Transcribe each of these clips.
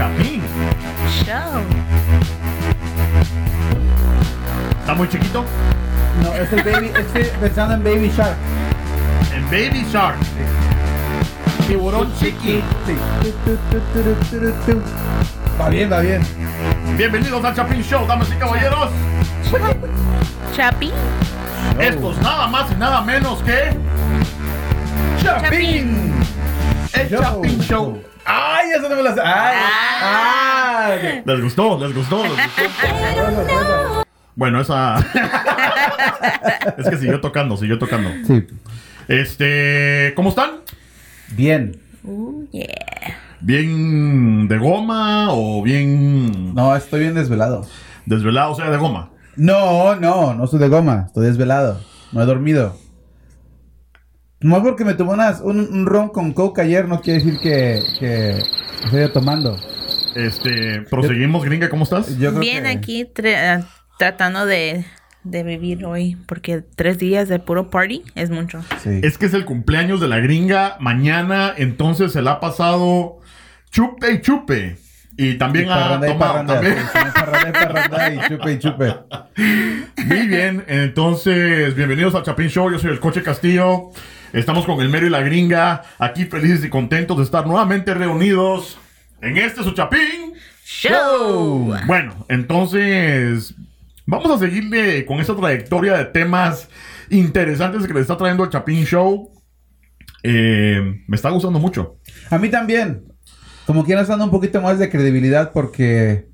Chapín. Show. ¿Está muy chiquito? No, es el baby, estoy pensando en Baby Shark. En Baby Shark. Tiburón chiqui. Sí. Va bien, va bien. Bienvenidos al Chapín Show, damas y caballeros. Chapi. Esto es nada más y nada menos que Chapín. el Show. Chapín Show. Ay, eso no me lo sé. Ay, ay. ¿Les gustó? ¿Les gustó? ¿Les gustó? Bueno, esa. es que siguió tocando, siguió tocando. Sí. Este. ¿Cómo están? Bien. Yeah. ¿Bien de goma o bien No, estoy bien desvelado. desvelado? O sea, de goma. No, no, no estoy de goma. Estoy desvelado. No he dormido. No porque me tomé unas- un, un ron con coke ayer, no quiere decir que, que estoy tomando. Este. Proseguimos, gringa, ¿cómo estás? Yo creo Bien que- aquí tra- tratando de, de vivir hoy porque tres días de puro party es mucho. Sí. Es que es el cumpleaños de la gringa mañana, entonces se la ha pasado chupe y chupe. Y también ha y tomado. parranda. también. Parranda y parranda y chupe y chupe. Muy bien, entonces, bienvenidos al Chapín Show. Yo soy el Coche Castillo. Estamos con el Mero y la Gringa, aquí felices y contentos de estar nuevamente reunidos en este su Chapín. Show. Bueno, entonces, vamos a seguirle con esta trayectoria de temas interesantes que le está trayendo el Chapín Show. Eh, me está gustando mucho. A mí también. Como quieras dando un poquito más de credibilidad porque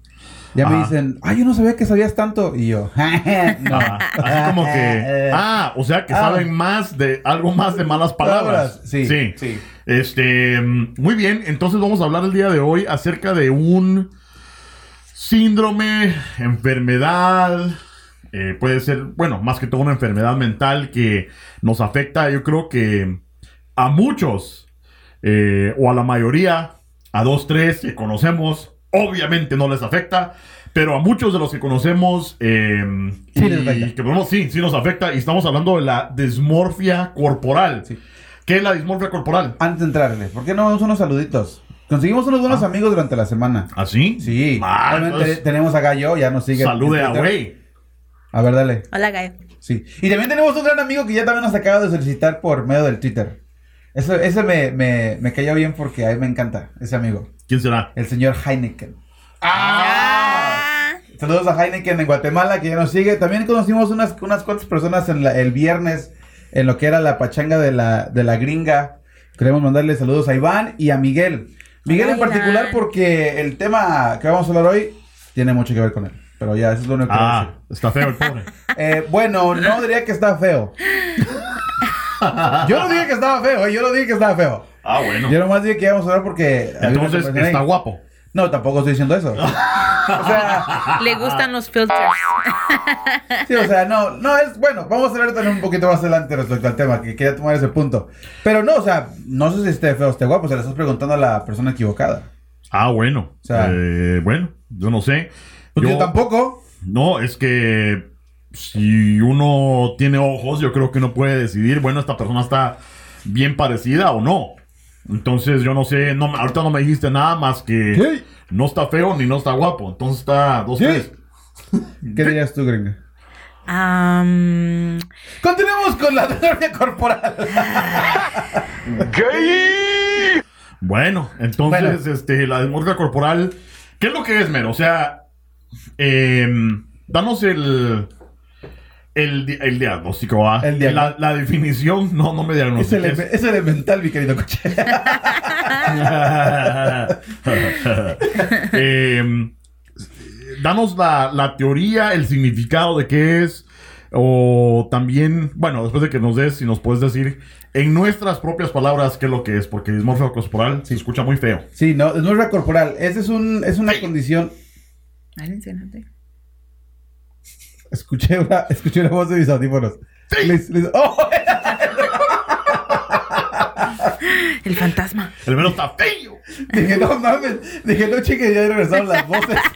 ya me Ah. dicen, ay, yo no sabía que sabías tanto. Y yo, no. Ah, así como que, ah, o sea que Ah. saben más de algo más de malas palabras. Sí, sí. sí. Este, muy bien, entonces vamos a hablar el día de hoy acerca de un síndrome, enfermedad, eh, puede ser, bueno, más que todo una enfermedad mental que nos afecta, yo creo que a muchos, eh, o a la mayoría, a dos, tres que conocemos, obviamente no les afecta, pero a muchos de los que conocemos, eh, Sí y que podemos- sí, sí nos afecta, y estamos hablando de la dismorfia corporal. Sí. ¿Qué es la dismorfia corporal? Antes de entrarle, ¿por qué no vamos unos saluditos? Conseguimos unos buenos amigos durante la semana. ¿Así? Sí. Ah, Obviamente entonces, tenemos a Gallo, ya nos sigue. salude a güey. A ver, dale. Hola, Gaio. Sí. Y también tenemos un gran amigo que ya también nos acaba de solicitar por medio del Twitter. Eso, ese me, me, me cayó bien porque a mí me encanta, ese amigo. ¿Quién será? El señor Heineken. Ah. Saludos a Heineken en Guatemala que ya nos sigue. También conocimos unas, unas cuantas personas en la- el viernes en lo que era la pachanga de la, de la gringa. Queremos mandarle saludos a Iván y a Miguel. Miguel en particular Iván. porque el tema que vamos a hablar hoy tiene mucho que ver con él. Pero ya, eso es lo único que voy a Ah, está feo el pobre. Eh, bueno, no diría que está feo. Yo no dije que estaba feo, eh, yo no dije que estaba feo. Ah, bueno. Yo nomás dije que íbamos a hablar porque... Entonces ahí. está guapo. No, tampoco estoy diciendo eso. o sea, Le gustan los filters. Sí, o sea, no, no es bueno. Vamos a hablar también un poquito más adelante respecto al tema, que quería tomar ese punto. Pero no, o sea, no sé si esté feo o esté guapo, se le estás preguntando a la persona equivocada. Ah, bueno. O sea- Eh, bueno, yo no sé. Pues yo, tampoco. No, es que si uno tiene ojos, yo creo que uno puede decidir, bueno, esta persona está bien parecida o no. Entonces, yo no sé, no, ahorita no me dijiste nada más que ¿Qué? no está feo ni no está guapo. Entonces está dos, ¿Qué? tres. ¿Qué dirías tú, gringa? Am, Continuemos con la terapia corporal. Bueno, entonces, Bueno. este, la desmorfia corporal, ¿qué es lo que es, Mero? O sea, em, danos el, el, di- el diagnóstico, ¿va? El diagnóstico. La, la definición, no, no me es, diagnostiques. ele- es elemental, mi querido coche. Em, danos la, la teoría, el significado de qué es, o también, bueno, después de que nos des, si nos puedes decir en nuestras propias palabras qué es lo que es, porque dismorfia corporal se escucha muy feo. Sí, no, desmorfia corporal. Esa es, un, es una condición. ay. Escuché una, escuché una voz de mis audífonos. Les- les- ¡Oh! El fantasma. El está feo. Dije, no mames. Dije, no, chiques, ya regresaron las voces.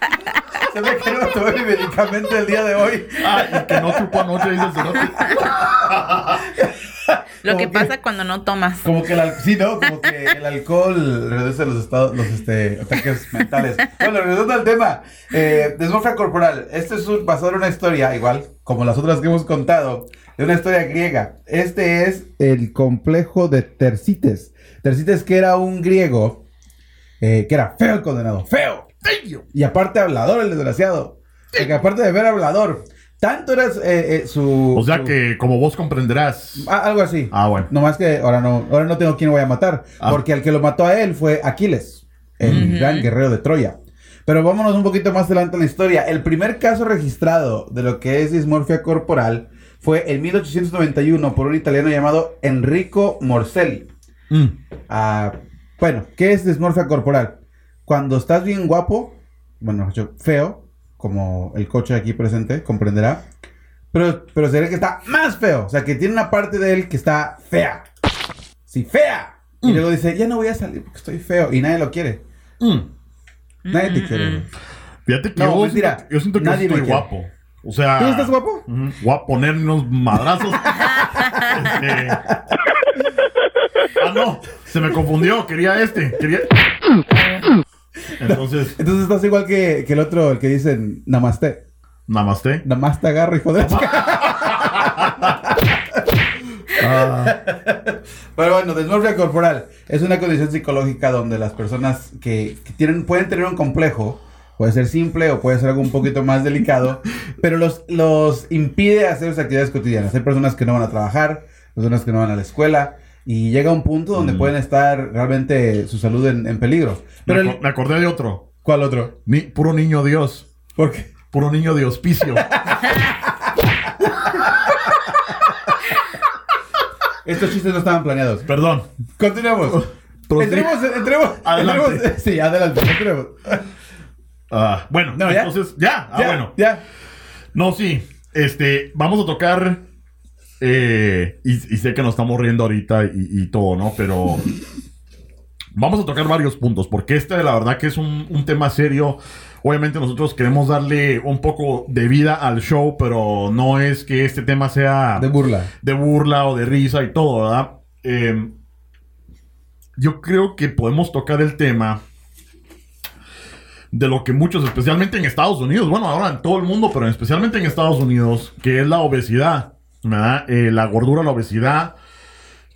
Se ve que no tomé mi medicamento el día de hoy. Ah, y que no chupó anoche, dice el cerote. Lo que pasa cuando no tomas. Como que el sí, ¿no? Como que el alcohol reduce los estados, los este, ataques mentales. Bueno, regresando al tema, eh, desmorfia corporal. Este es un, basado en una historia, igual como las otras que hemos contado, de una historia griega. Este es el complejo de Tercites. Tercites que era un griego eh, que era feo el condenado, feo. Y aparte hablador el desgraciado. Porque aparte de ver hablador, tanto era eh, eh, su... O sea su- que, como vos comprenderás. Ah, algo así. Ah, bueno. No más que ahora no, ahora no tengo quién voy a matar. Ah. Porque el que lo mató a él fue Aquiles, el gran guerrero de Troya. Pero vámonos un poquito más adelante en la historia. El primer caso registrado de lo que es dismorfia corporal fue en 1891 por un italiano llamado Enrico Morselli. Mm. Ah, bueno, ¿qué es dismorfia corporal? Cuando estás bien guapo, bueno, yo feo, como el coche aquí presente comprenderá, pero, pero se ve que está más feo, o sea, que tiene una parte de él que está fea. Sí, fea. Y luego dice, ya no voy a salir porque estoy feo y nadie lo quiere. Mm. Nadie te quiere. Fíjate que No, yo, mentira. siento, yo siento que Nadie estoy guapo. O sea. ¿Tú estás guapo? Ujú. Voy a poner unos madrazos. Este- Ah, no. Se me confundió. Quería este. Quería. Entonces, Entonces estás igual que, que el otro, el que dicen namaste. namaste. Namaste agarra, hijo de. Ah, Pero bueno, desmorfia corporal es una condición psicológica donde las personas que, que tienen, pueden tener un complejo, puede ser simple o puede ser algo un poquito más delicado, pero los, los impide hacer sus actividades cotidianas. Hay personas que no van a trabajar, personas que no van a la escuela, y llega un punto donde Mm. pueden estar realmente su salud en, en peligro. Pero me, el- aco- me acordé de otro. ¿Cuál otro? Ni- puro niño Dios. ¿Por qué? Puro niño de hospicio. Estos chistes no estaban planeados. Perdón. Continuemos. Entremos, entremos. Adelante. entremos- sí, adelante. Entremos. Ah, bueno, No, ¿ya? entonces, ya. Ah, ya, bueno. ya. No, sí. Este, vamos a tocar. Eh, y, y sé que nos estamos riendo ahorita y, y todo, ¿no? Pero. Vamos a tocar varios puntos, porque este, la verdad, que es un, un tema serio. Obviamente, nosotros queremos darle un poco de vida al show, pero no es que este tema sea De burla. de burla o de risa y todo, ¿verdad? Eh, yo creo que podemos tocar el tema de lo que muchos, especialmente en Estados Unidos, bueno, ahora en todo el mundo, pero especialmente en Estados Unidos, que es la obesidad. Eh, la gordura, la obesidad,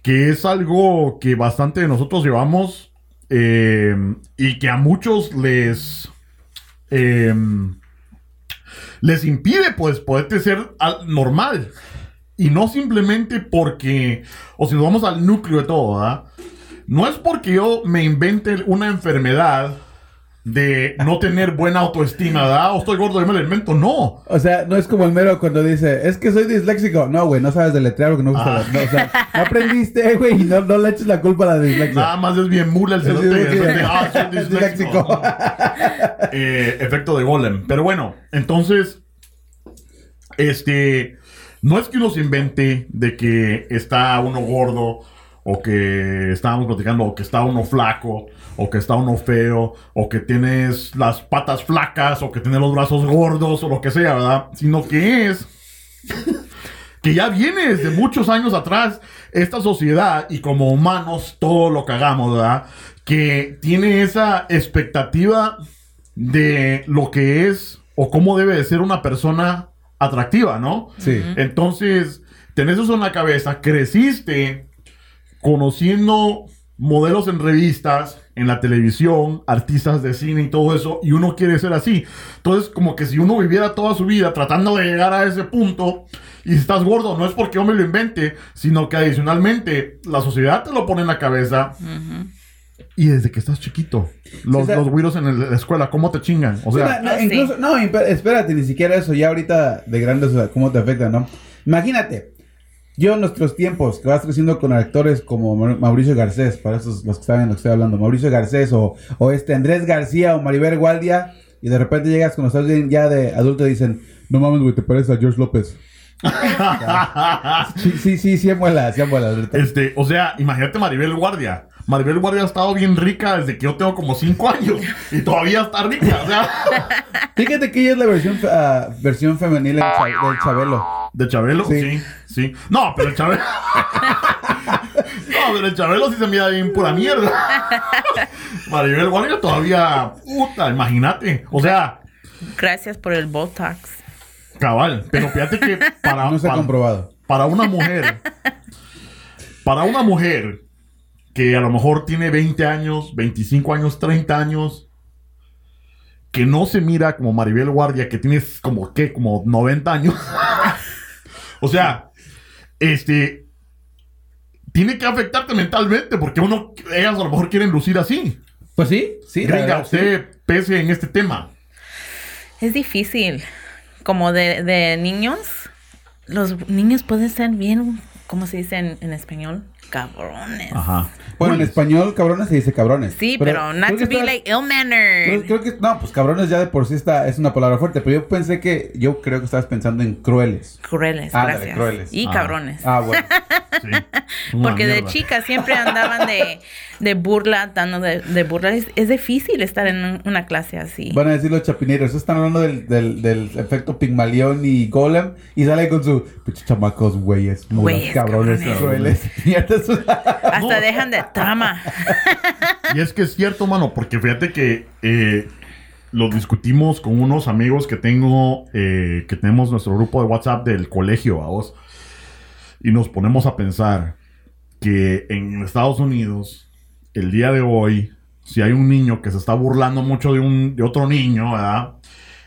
que es algo que bastante de nosotros llevamos eh, y que a muchos les... eh, les impide, pues, poderte ser al- normal. Y no simplemente porque, o si nos vamos al núcleo de todo. No es porque yo me invente una enfermedad de no tener buena autoestima, ¿verdad? O estoy gordo y me invento. No. O sea, no es como el mero cuando dice, es que soy disléxico. No, güey, no sabes deletrear porque no gusta. Ah. No, o sea, no aprendiste, güey, y no, no le eches la culpa a la dislexia. Nada más es bien mula el cerote. de repente, ah, soy disléxico. Eh, efecto de golem. Pero bueno, entonces, este, no es que uno se invente de que está uno gordo, o que estábamos platicando, o que está uno flaco, o que está uno feo, o que tienes las patas flacas, o que tienes los brazos gordos, o lo que sea, ¿verdad? Sino que es que ya viene desde muchos años atrás esta sociedad y como humanos todo lo cagamos, ¿verdad? Que tiene esa expectativa de lo que es o cómo debe de ser una persona atractiva, ¿no? Sí. Entonces, tenés eso en la cabeza, creciste conociendo modelos en revistas, en la televisión, artistas de cine y todo eso, y uno quiere ser así. Entonces, como que si uno viviera toda su vida tratando de llegar a ese punto, y si estás gordo, no es porque yo me lo invente, sino que adicionalmente la sociedad te lo pone en la cabeza. Y desde que estás chiquito, los, o sea- los güiros en el- la escuela, ¿cómo te chingan? O sea, No, no, Ah, sí. incluso, no, espérate, ni siquiera eso, ya ahorita de grandes, o sea, cómo te afecta, ¿no? Imagínate, yo en nuestros tiempos, que vas creciendo con actores como Ma- Mauricio Garcés, para esos los que saben lo que estoy hablando, Mauricio Garcés o, o este Andrés García o Maribel Guardia, y de repente llegas cuando estás ya de adulto y dicen, no mames, güey, te pareces a George López. Sí, sí, sí, sí, muela, sí, muela. Este, o sea, imagínate Maribel Guardia. Maribel Guardia ha estado bien rica desde que yo tengo como 5 años. Y todavía está rica. O sea, Fíjate que ella es la versión, ah, versión femenil del, Cha- del Chabelo. ¿de Chabelo? Sí. Sí, sí. No, pero el Chabelo. no, pero el Chabelo sí se mira bien pura mierda. Maribel Guardia todavía. Puta, imagínate. O sea, Gracias por el Botox. cabal. Pero fíjate que para. No se ha para- comprobado. para una mujer, para una mujer que a lo mejor tiene 20 años, 25 años, 30 años, que no se mira como Maribel Guardia, que tiene como, ¿qué? Como 90 años. o sea, este, tiene que afectarte mentalmente, porque uno, ellas a lo mejor quieren lucir así. Pues sí, sí. sí. usted pese en este tema. Es difícil. Como de, de niños, los niños pueden ser bien, ¿cómo se dice en, en español? Cabrones. Ajá. Bueno, en español, cabrones se dice cabrones. Sí, pero, not to be está- like ill Creo, mannered. creo que, no, pues cabrones ya de por sí está, es una palabra fuerte, pero yo pensé que, yo creo que estabas pensando en crueles. Crueles, Ándale, gracias. crueles. Y Ah. cabrones. Ah, bueno. Sí. Porque de chicas siempre andaban de, de burla, dando de, de burla. Es, es difícil estar en un- una clase así. Van a decir los chapineros, están hablando del, del, del efecto Pigmalión y Golem y sale con su chamacos, güeyes, mulas, Güeyes, cabrones, crueles. Hasta No. dejan de trama. Y es que es cierto, mano, porque fíjate que eh, lo discutimos con unos amigos que tengo, eh, que tenemos nuestro grupo de WhatsApp del colegio, vos. Y nos ponemos a pensar que en Estados Unidos, el día de hoy, si hay un niño que se está burlando mucho de, un, de otro niño, ¿verdad?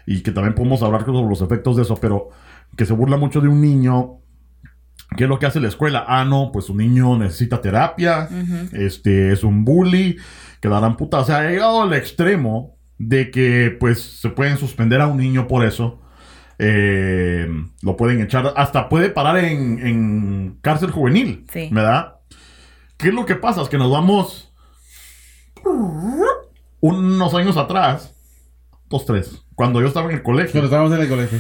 Y que también podemos hablar sobre los efectos de eso, pero que se burla mucho de un niño, ¿qué es lo que hace la escuela? Ah, no, pues un niño necesita terapia, este es un bully, que dan puta. O sea, ha llegado al extremo de que pues se pueden suspender a un niño por eso. Eh, lo pueden echar, hasta puede parar en, en cárcel juvenil, Sí. ¿verdad? ¿Qué es lo que pasa? Es que nos vamos unos años atrás, dos, tres, cuando yo estaba en el colegio. Cuando estábamos en el colegio.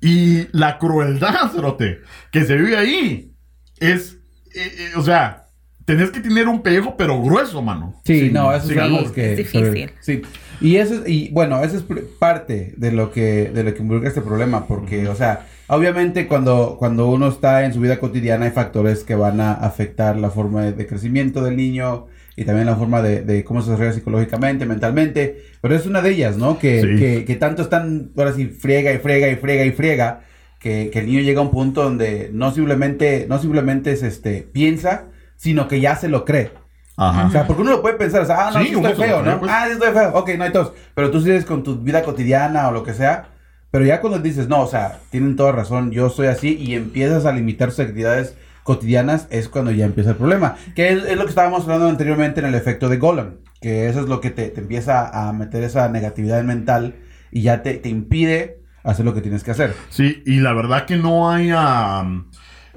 Y la crueldad, cerote, que se vive ahí es, eh, eh, o sea, tenés que tener un pellejo pero grueso, mano. Sí, Sin- no, eso es algo que... es difícil. Sí. Y eso es, y bueno, eso es parte de lo que, de lo que involucra este problema, porque, o sea, obviamente cuando, cuando uno está en su vida cotidiana hay factores que van a afectar la forma de, de crecimiento del niño y también la forma de, de cómo se desarrolla psicológicamente, mentalmente, pero es una de ellas, ¿no? Que, Sí. que, que tanto están, ahora sí, friega y friega y friega y friega, que, que el niño llega a un punto donde no simplemente, no simplemente es, este, piensa, sino que ya se lo cree. Ajá. O sea, porque uno lo puede pensar, o sea, ah, no, Sí, sí, estoy feo, ¿no? pues. Ah, sí estoy feo, ok, no hay tos. Pero tú sigues con tu vida cotidiana o lo que sea. Pero ya cuando dices, no, o sea, tienen toda razón, yo soy así y empiezas a limitar tus actividades cotidianas, es cuando ya empieza el problema. Que es, es lo que estábamos hablando anteriormente en el efecto de Golem. Que eso es lo que te, te empieza a meter esa negatividad mental y ya te, te impide hacer lo que tienes que hacer. Sí, y la verdad que no hay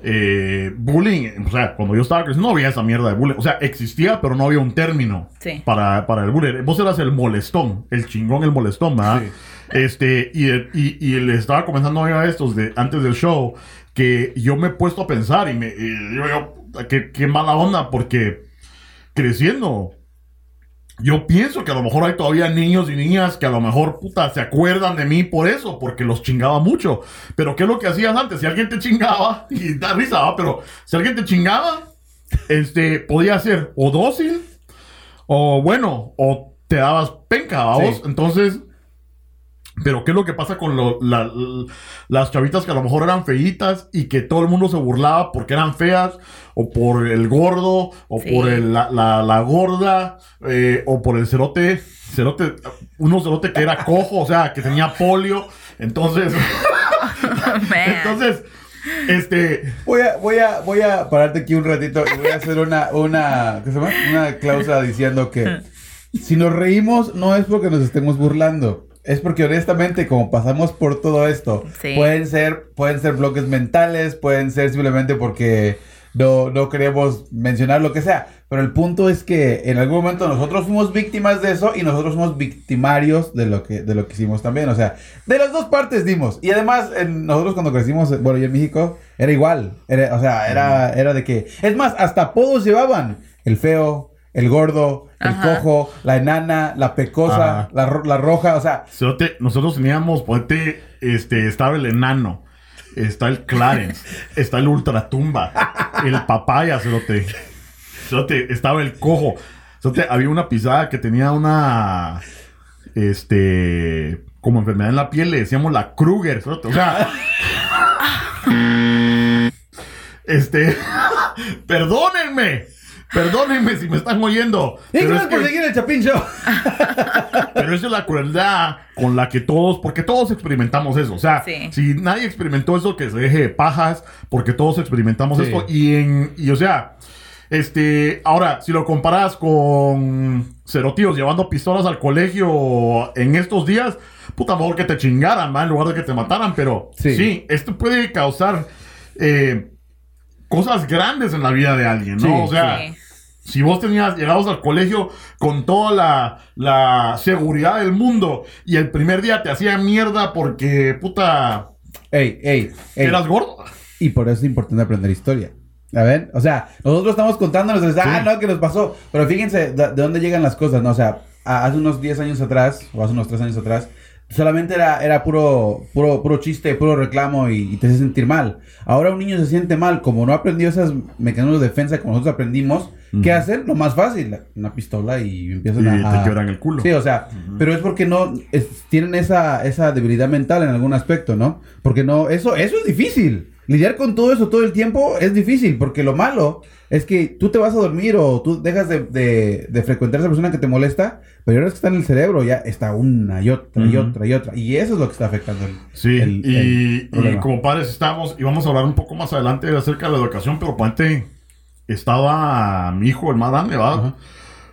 eh, bullying. O sea, cuando yo estaba creciendo no había esa mierda de bullying. O sea, existía, pero no había un término Sí. para, para el bullying. Vos eras el molestón, el chingón, el molestón, ¿verdad? Sí. Este, y, y, y les estaba comentando a estos de, antes del show que yo me he puesto a pensar y me y yo, qué, qué mala onda, porque creciendo. Yo pienso que a lo mejor hay todavía niños y niñas que a lo mejor, puta, se acuerdan de mí por eso, porque los chingaba mucho. Pero ¿qué es lo que hacías antes? Si alguien te chingaba, y da risa, ¿va? pero si alguien te chingaba, este, podía ser o dócil, o bueno, o te dabas penca, ¿va? Sí. Entonces, pero ¿qué es lo que pasa con lo- la- las chavitas que a lo mejor eran feitas y que todo el mundo se burlaba porque eran feas, o por el gordo, o Sí. por el- la, la- la gorda, eh, o por el cerote, cerote, uno cerote que era cojo, o sea, que tenía polio, entonces, entonces, este, Voy a, voy a, voy a pararte aquí un ratito y voy a hacer una, una, ¿qué se llama? Una cláusula diciendo que si nos reímos no es porque nos estemos burlando. Es porque honestamente, como pasamos por todo esto, Sí. pueden ser, pueden ser bloques mentales, pueden ser simplemente porque no, no queremos mencionar lo que sea. Pero el punto es que en algún momento nosotros fuimos víctimas de eso y nosotros fuimos victimarios de lo que, de lo que hicimos también. O sea, de las dos partes dimos. Y además, en- nosotros cuando crecimos, bueno, yo en México, era igual. Era- o sea, era, era de que. Es más, hasta apodos llevaban. El feo, el gordo, el cojo, la enana, la pecosa, la, ro- la roja. O sea, Cerote, nosotros teníamos, ponte, este, estaba el enano, está el Clarence, está el ultratumba, el papaya, cerote. Cerote, estaba el cojo. Cerote, había una pisada que tenía una, este, como enfermedad en la piel, le decíamos la Kruger, cerote. O sea, este, perdónenme. Perdónenme si me están oyendo. y pero es por que- seguir el Chapín Show. pero esa es la crueldad con la que todos, porque todos experimentamos eso. O sea, Sí. si nadie experimentó eso, que se deje de pajas, porque todos experimentamos Sí. esto. Y en, y o sea, este, ahora, si lo comparas con cerotíos llevando pistolas al colegio en estos días, puta mejor que te chingaran, ¿va? en lugar de que te mataran. Pero Sí. sí, esto puede causar eh, cosas grandes en la vida de alguien, ¿no? Sí, o sea. Si vos tenías, llegabas al colegio con toda la, la seguridad del mundo y el primer día te hacía mierda porque, puta, Ey, ey, ey. eras gordo. Y por eso es importante aprender historia. ¿A ver? O sea, nosotros estamos contándonos, ah, Sí. no, que nos pasó. Pero fíjense de, de dónde llegan las cosas, ¿no? O sea, hace unos 10 años atrás, o hace unos 3 años atrás, solamente era, era puro, puro, puro chiste, puro reclamo y, y te hace sentir mal. Ahora un niño se siente mal, como no aprendió esos mecanismos de defensa como nosotros aprendimos, ¿qué hacen? Lo más fácil, una pistola y empiezan Y a... te quebran el culo. Sí, o sea, pero es porque no es- tienen esa, esa debilidad mental en algún aspecto, ¿no? Porque no, eso, eso es difícil. Lidiar con todo eso todo el tiempo es difícil, porque lo malo es que tú te vas a dormir o tú dejas de, de- de frecuentar a esa persona que te molesta, pero ahora es que está en el cerebro, ya está una y otra y otra y otra. Y eso es lo que está afectando el, Sí, el- y, el y problema. como padres estamos, y vamos a hablar un poco más adelante acerca de la educación, pero ponte, estaba mi hijo, el más grande, ¿va? Ajá.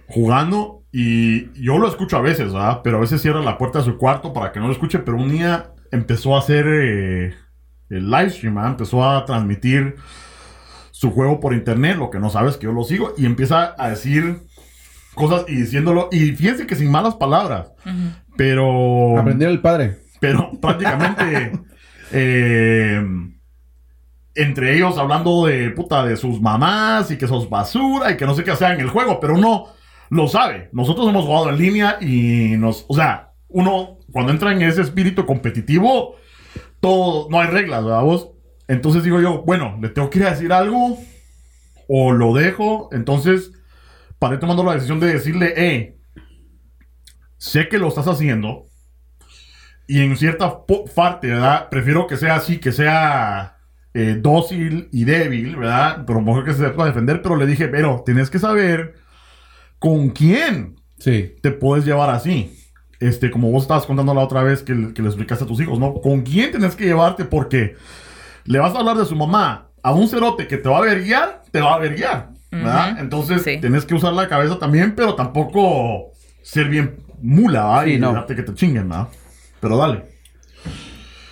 Jugando, y yo lo escucho a veces, ¿va? Pero a veces cierra la puerta de su cuarto para que no lo escuche, pero un día empezó a hacer eh, el live stream. Empezó a transmitir su juego por internet, lo que no sabes que yo lo sigo, y empieza a decir cosas y diciéndolo, y fíjense que sin malas palabras, pero... Aprender el padre. Pero prácticamente eh, entre ellos hablando de puta de sus mamás y que sos basura y que no sé qué sea en el juego, pero uno lo sabe. Nosotros hemos jugado en línea y nos, o sea, uno cuando entra en ese espíritu competitivo, todo, no hay reglas, ¿verdad vos? Entonces digo yo, bueno, le tengo que ir a decir algo o lo dejo. Entonces, paré tomando la decisión de decirle, hey, sé que lo estás haciendo, y en cierta parte, ¿verdad? Prefiero que sea así, que sea eh, dócil y débil, ¿verdad? Pero mejor que se sepa defender. Pero le dije, pero tienes que saber con quién Sí. te puedes llevar así. Este, como vos estabas contando la otra vez que, le- que le explicaste a tus hijos, ¿no? ¿Con quién tienes que llevarte? Porque le vas a hablar de su mamá a un cerote que te va a verguiar, te va a verguiar, ¿verdad? Entonces, sí. tienes que usar la cabeza también, pero tampoco ser bien mula, ¿verdad? Sí, y no. dejarte que te chinguen, ¿verdad? Pero dale.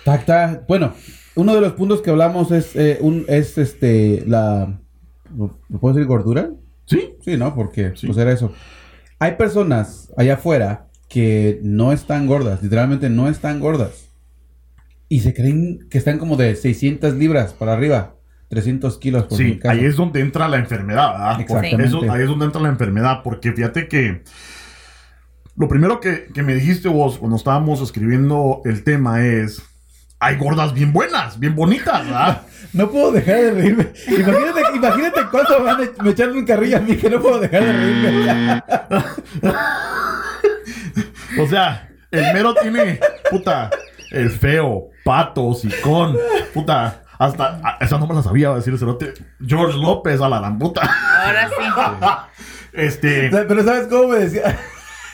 Tac, tac. Bueno, uno de los puntos que hablamos es, eh, un, es este, la... ¿Me puedo decir gordura? ¿Sí? Sí, ¿no? Porque Sí. pues era eso. Hay personas allá afuera que no están gordas, literalmente no están gordas. Y se creen que están como de 600 libras para arriba, 300 kilos por Sí, ahí es donde entra la enfermedad, ¿verdad? Exactamente. Eso- ahí es donde entra la enfermedad, porque fíjate que lo primero que, que me dijiste vos cuando estábamos escribiendo el tema es, hay gordas bien buenas, bien bonitas, ¿verdad? No puedo dejar de reírme. Imagínate, imagínate cuánto van a me echarle un carrillo a mí que no puedo dejar de reírme. O sea, el mero tiene, puta, el feo, pato, sicón, puta, hasta, a- esa no me la sabía decir el cerote, George López a la gran puta. Ahora sí. Este, Pero ¿sabes cómo me decía?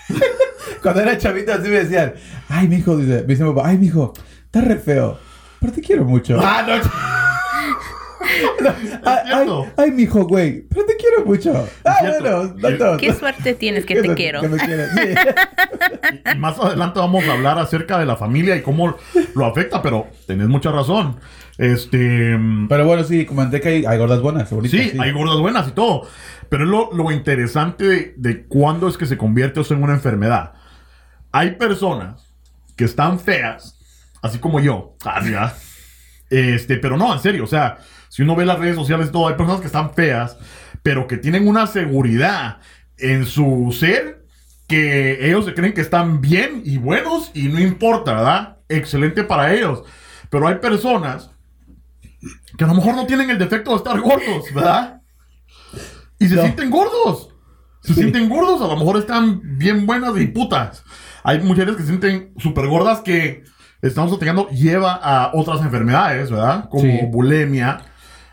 Cuando era chavito así me decían, ay, mijo, dice, me dice mi papá, ay, mijo, estás re feo, pero te quiero mucho. ah, no, Ay, ay, mijo, güey. Pero te quiero mucho. Ah, bueno, no. Qué suerte tienes que te quiero. Que me quieras, sí. Y más adelante vamos a hablar acerca de la familia y cómo lo afecta, pero tenés mucha razón. Este. Pero bueno, sí, comenté que hay, hay gordas buenas. bonitas, Sí, hay gordas buenas y todo. Pero es lo, lo interesante de, de cuándo es que se convierte eso en una enfermedad. Hay personas que están feas, así como yo. Ah. Este, pero no, en serio, o sea, si uno ve las redes sociales todo, hay personas que están feas, pero que tienen una seguridad en su ser que ellos se creen que están bien y buenos y no importa, ¿verdad? Excelente para ellos. Pero hay personas que a lo mejor no tienen el defecto de estar gordos, ¿verdad? Y se No. sienten gordos. Se Sí. sienten gordos, a lo mejor están bien buenas y putas. Hay mujeres que se sienten súper gordas que estamos platicando lleva a otras enfermedades, ¿verdad? Como Sí. bulimia,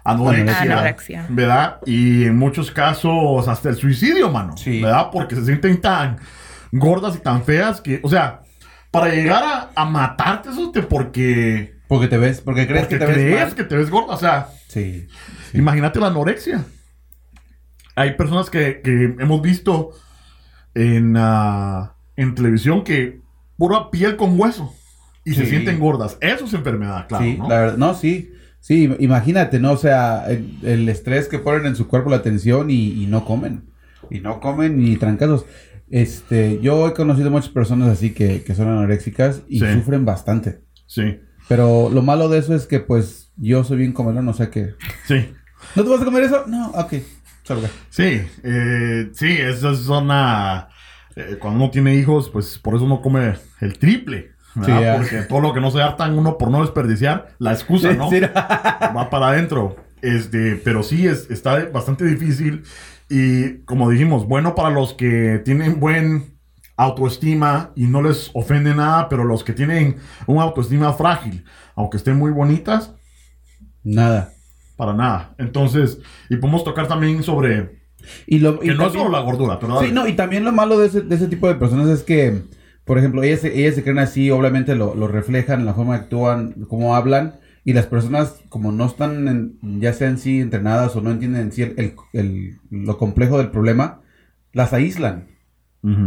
anorexia, Anorexia. ¿verdad? Y en muchos casos hasta el suicidio, mano, Sí. ¿verdad? Porque se sienten tan gordas y tan feas que, o sea, para llegar a, a matarte eso te porque, Porque te ves, porque crees porque que te ves crees mal. que te ves gorda, o sea, Sí. Imagínate la anorexia. Hay personas que, que hemos visto en, ah, en televisión que pura piel con hueso y se sienten gordas. Eso es enfermedad, claro. sí, ¿no? la verdad, no, sí. Sí, imagínate, ¿no? O sea, el, el estrés que ponen en su cuerpo, la tensión y, y no comen. Y no comen ni trancazos. Este, yo he conocido muchas personas así que, que son anoréxicas y Sí. sufren bastante. Sí, Pero lo malo de eso es que, pues, yo soy bien comelón, o sea que... sí. ¿No te vas a comer eso? No, ok. Salga. Sí, eh, sí, esa es una... eh, cuando uno tiene hijos, pues por eso uno come el triple. Sí. Porque todo lo que no se hartan uno por no desperdiciar, la excusa, ¿no? Va para adentro. Este, pero sí, es, está bastante difícil. Y como dijimos, bueno para los que tienen buen autoestima y no les ofende nada, pero los que tienen una autoestima frágil, aunque estén muy bonitas, Nada. para nada. Entonces, y podemos tocar también sobre Y lo, que y no es también- solo la gordura, pero Sí, no, y también lo malo de ese, de ese tipo de personas es que, por ejemplo, ellas, se- ellas se creen así, obviamente lo, lo reflejan en la forma que actúan, cómo hablan, y las personas, como no están, en- ya sean sí entrenadas o no entienden en sí el, el- el- lo complejo del problema, las aíslan.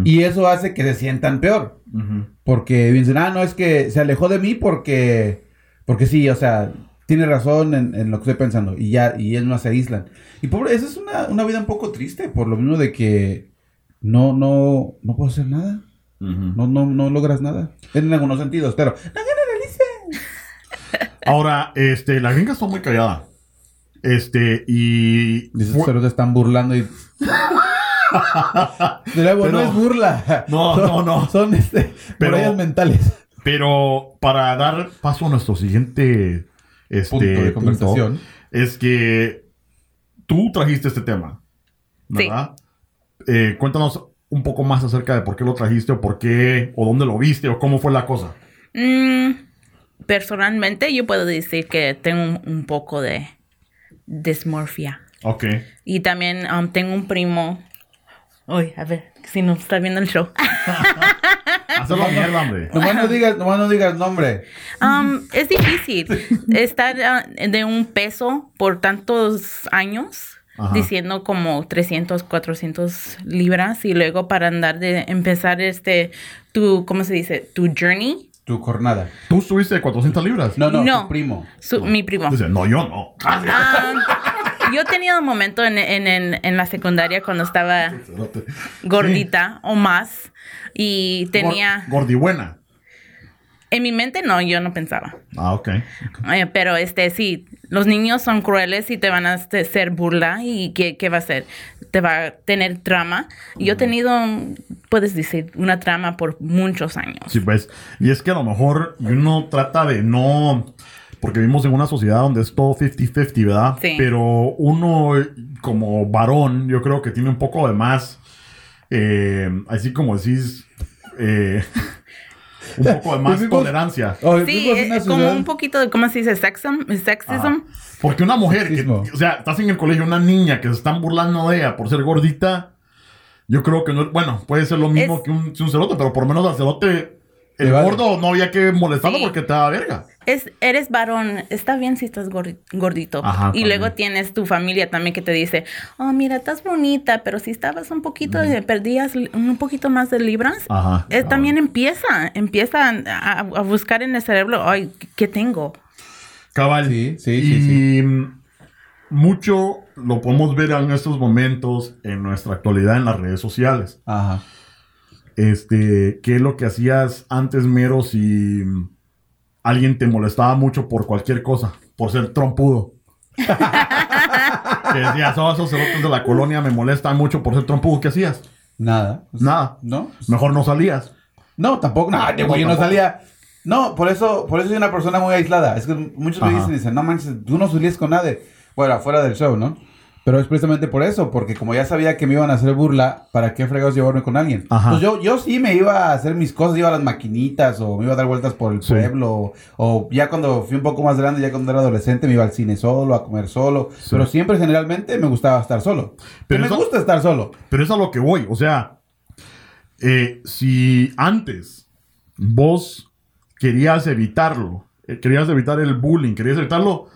Y eso hace que se sientan peor. Porque dicen, ah, no, es que se alejó de mí porque, porque sí, o sea, tiene razón en, en lo que estoy pensando. Y ya, y ellos no se aíslan. Y pobre, esa es una, una vida un poco triste, por lo mismo de que no, no, no puedo hacer nada. No, no, no logras nada. En algunos sentidos, pero no. Ahora, este, la gringa está muy callada. Este, y. Dices, fue- pero te están burlando y... De nuevo, Pero- no es burla. No, Son- no, no. Son este, Pero- mentales. Pero para dar paso a nuestro siguiente este, Punto de conversación. es que tú trajiste este tema, ¿verdad? Eh, cuéntanos un poco más acerca de por qué lo trajiste o por qué o dónde lo viste o cómo fue la cosa. Mm, personalmente, yo puedo decir que tengo un, un poco de dismorfia. Ok. Y también um, tengo un primo. Uy, a ver, si no está viendo el show. Hazlo mierda, hombre. Nomás no digas, nomás no digas nombre. Um, es difícil estar ah, de un peso por tantos años, Ajá. diciendo como 300, 400 libras y luego para andar de empezar este, tu, ¿cómo se dice? Tu journey. Tu jornada. ¿Tú subiste 400 libras? No, no, No. tu primo. Su- Mi primo. Dice, no, yo no. Ah, yo he tenido un momento en, en, en, en la secundaria cuando estaba gordita o más y tenía... Gor- Gordibuena. En mi mente no, yo no pensaba. Ah, ok. Eh, pero este sí, los niños son crueles y te van a este, hacer burla y ¿qué, qué va a hacer? Te va a tener trama. Yo he tenido, puedes decir, una trama por muchos años. Sí, pues. Y es que a lo mejor uno trata de no. Porque vivimos en una sociedad donde es todo 50-50, ¿verdad? Sí. Pero uno, como varón, yo creo que tiene un poco de más. eh, así como decís. eh, un poco de más Vivimos- tolerancia. Oh, Sí, es como ciudad- un poquito de, ¿cómo se dice? Sexism. sexism. Porque una mujer, que, o sea, estás en el colegio, una niña que se están burlando de ella por ser gordita, yo creo que no, bueno, puede ser lo mismo Es- que un, un cerote, pero por lo menos al cerote el vale. gordo no había que molestarlo Sí. porque te daba verga. Es, eres varón, está bien si estás gordi- gordito. Ajá, y luego tienes tu familia también que te dice, oh, mira, estás bonita, pero si estabas un poquito, de- perdías un poquito más de libras, Ajá, eh, también empieza, empieza a, a buscar en el cerebro, ay, ¿qué tengo? Cabal. Sí, sí, y sí, mm, mucho lo podemos ver en estos momentos en nuestra actualidad en las redes sociales. Ajá. Este, ¿qué es lo que hacías antes, Mero, si alguien te molestaba mucho por cualquier cosa? Por ser trompudo. que decías, oh, esos cerotes de la colonia me molestan mucho por ser trompudo. ¿Qué hacías? Nada. Nada. ¿No? Mejor no salías. No, tampoco. No, de güey, yo no salía. No, por eso, por eso soy una persona muy aislada. Es que muchos me dicen, dicen, no manches, tú no salías con nadie. Bueno, fuera del show, ¿no? Pero es precisamente por eso, porque como ya sabía que me iban a hacer burla, ¿para qué fregados llevarme con alguien? Ajá. Pues yo, yo sí me iba a hacer mis cosas, iba a las maquinitas, o me iba a dar vueltas por el Sí. pueblo, o, o ya cuando fui un poco más grande, ya cuando era adolescente, me iba al cine solo, a comer solo. Sí. Pero siempre, generalmente, me gustaba estar solo. Pero Pero me eso- gusta estar solo. Pero es a lo que voy. O sea, eh, si antes vos querías evitarlo, eh, querías evitar el bullying, querías evitarlo,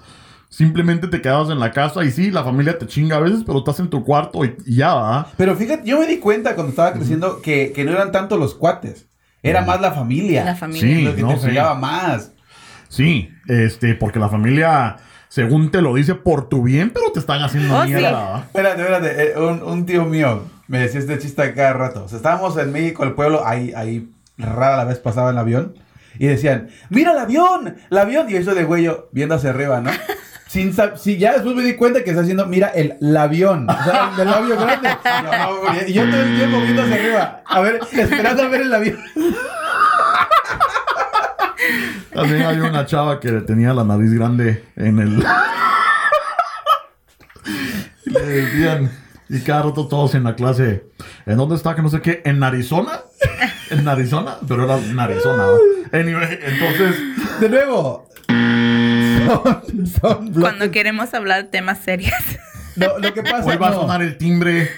simplemente te quedabas en la casa y sí, la familia te chinga a veces, pero estás en tu cuarto y, y ya, ¿verdad? Pero fíjate, yo me di cuenta cuando estaba creciendo que, que no eran tanto los cuates, era más la familia. La familia. Sí, Lo que no, te sí. más. Sí, este, porque la familia, según te lo dice por tu bien, pero te están haciendo Oh, sí. mierda. ¿verdad? Espérate, espérate, eh, un, un tío mío me decía este chiste cada rato. O sea, estábamos en México, el pueblo, ahí, ahí rara la vez pasaba el avión. Y decían, mira el avión, el avión. Y eso de güey, yo viendo hacia arriba, ¿no? Sin sí, ya después me di cuenta que está haciendo, mira, el, avión. O sea, el del labio grande. Y yo todo el tiempo viendo hacia arriba. A ver, esperando a ver el avión. También había una chava que tenía la nariz grande en el. y le decían, y cada rato todos en la clase, ¿en dónde está? Que no sé qué, ¿en Arizona? ¿En Arizona? Pero era en Arizona. ¿no? Anyway, entonces, De nuevo. Son. Cuando queremos hablar de temas serios. No, lo que pasa hoy va a no. sonar el timbre.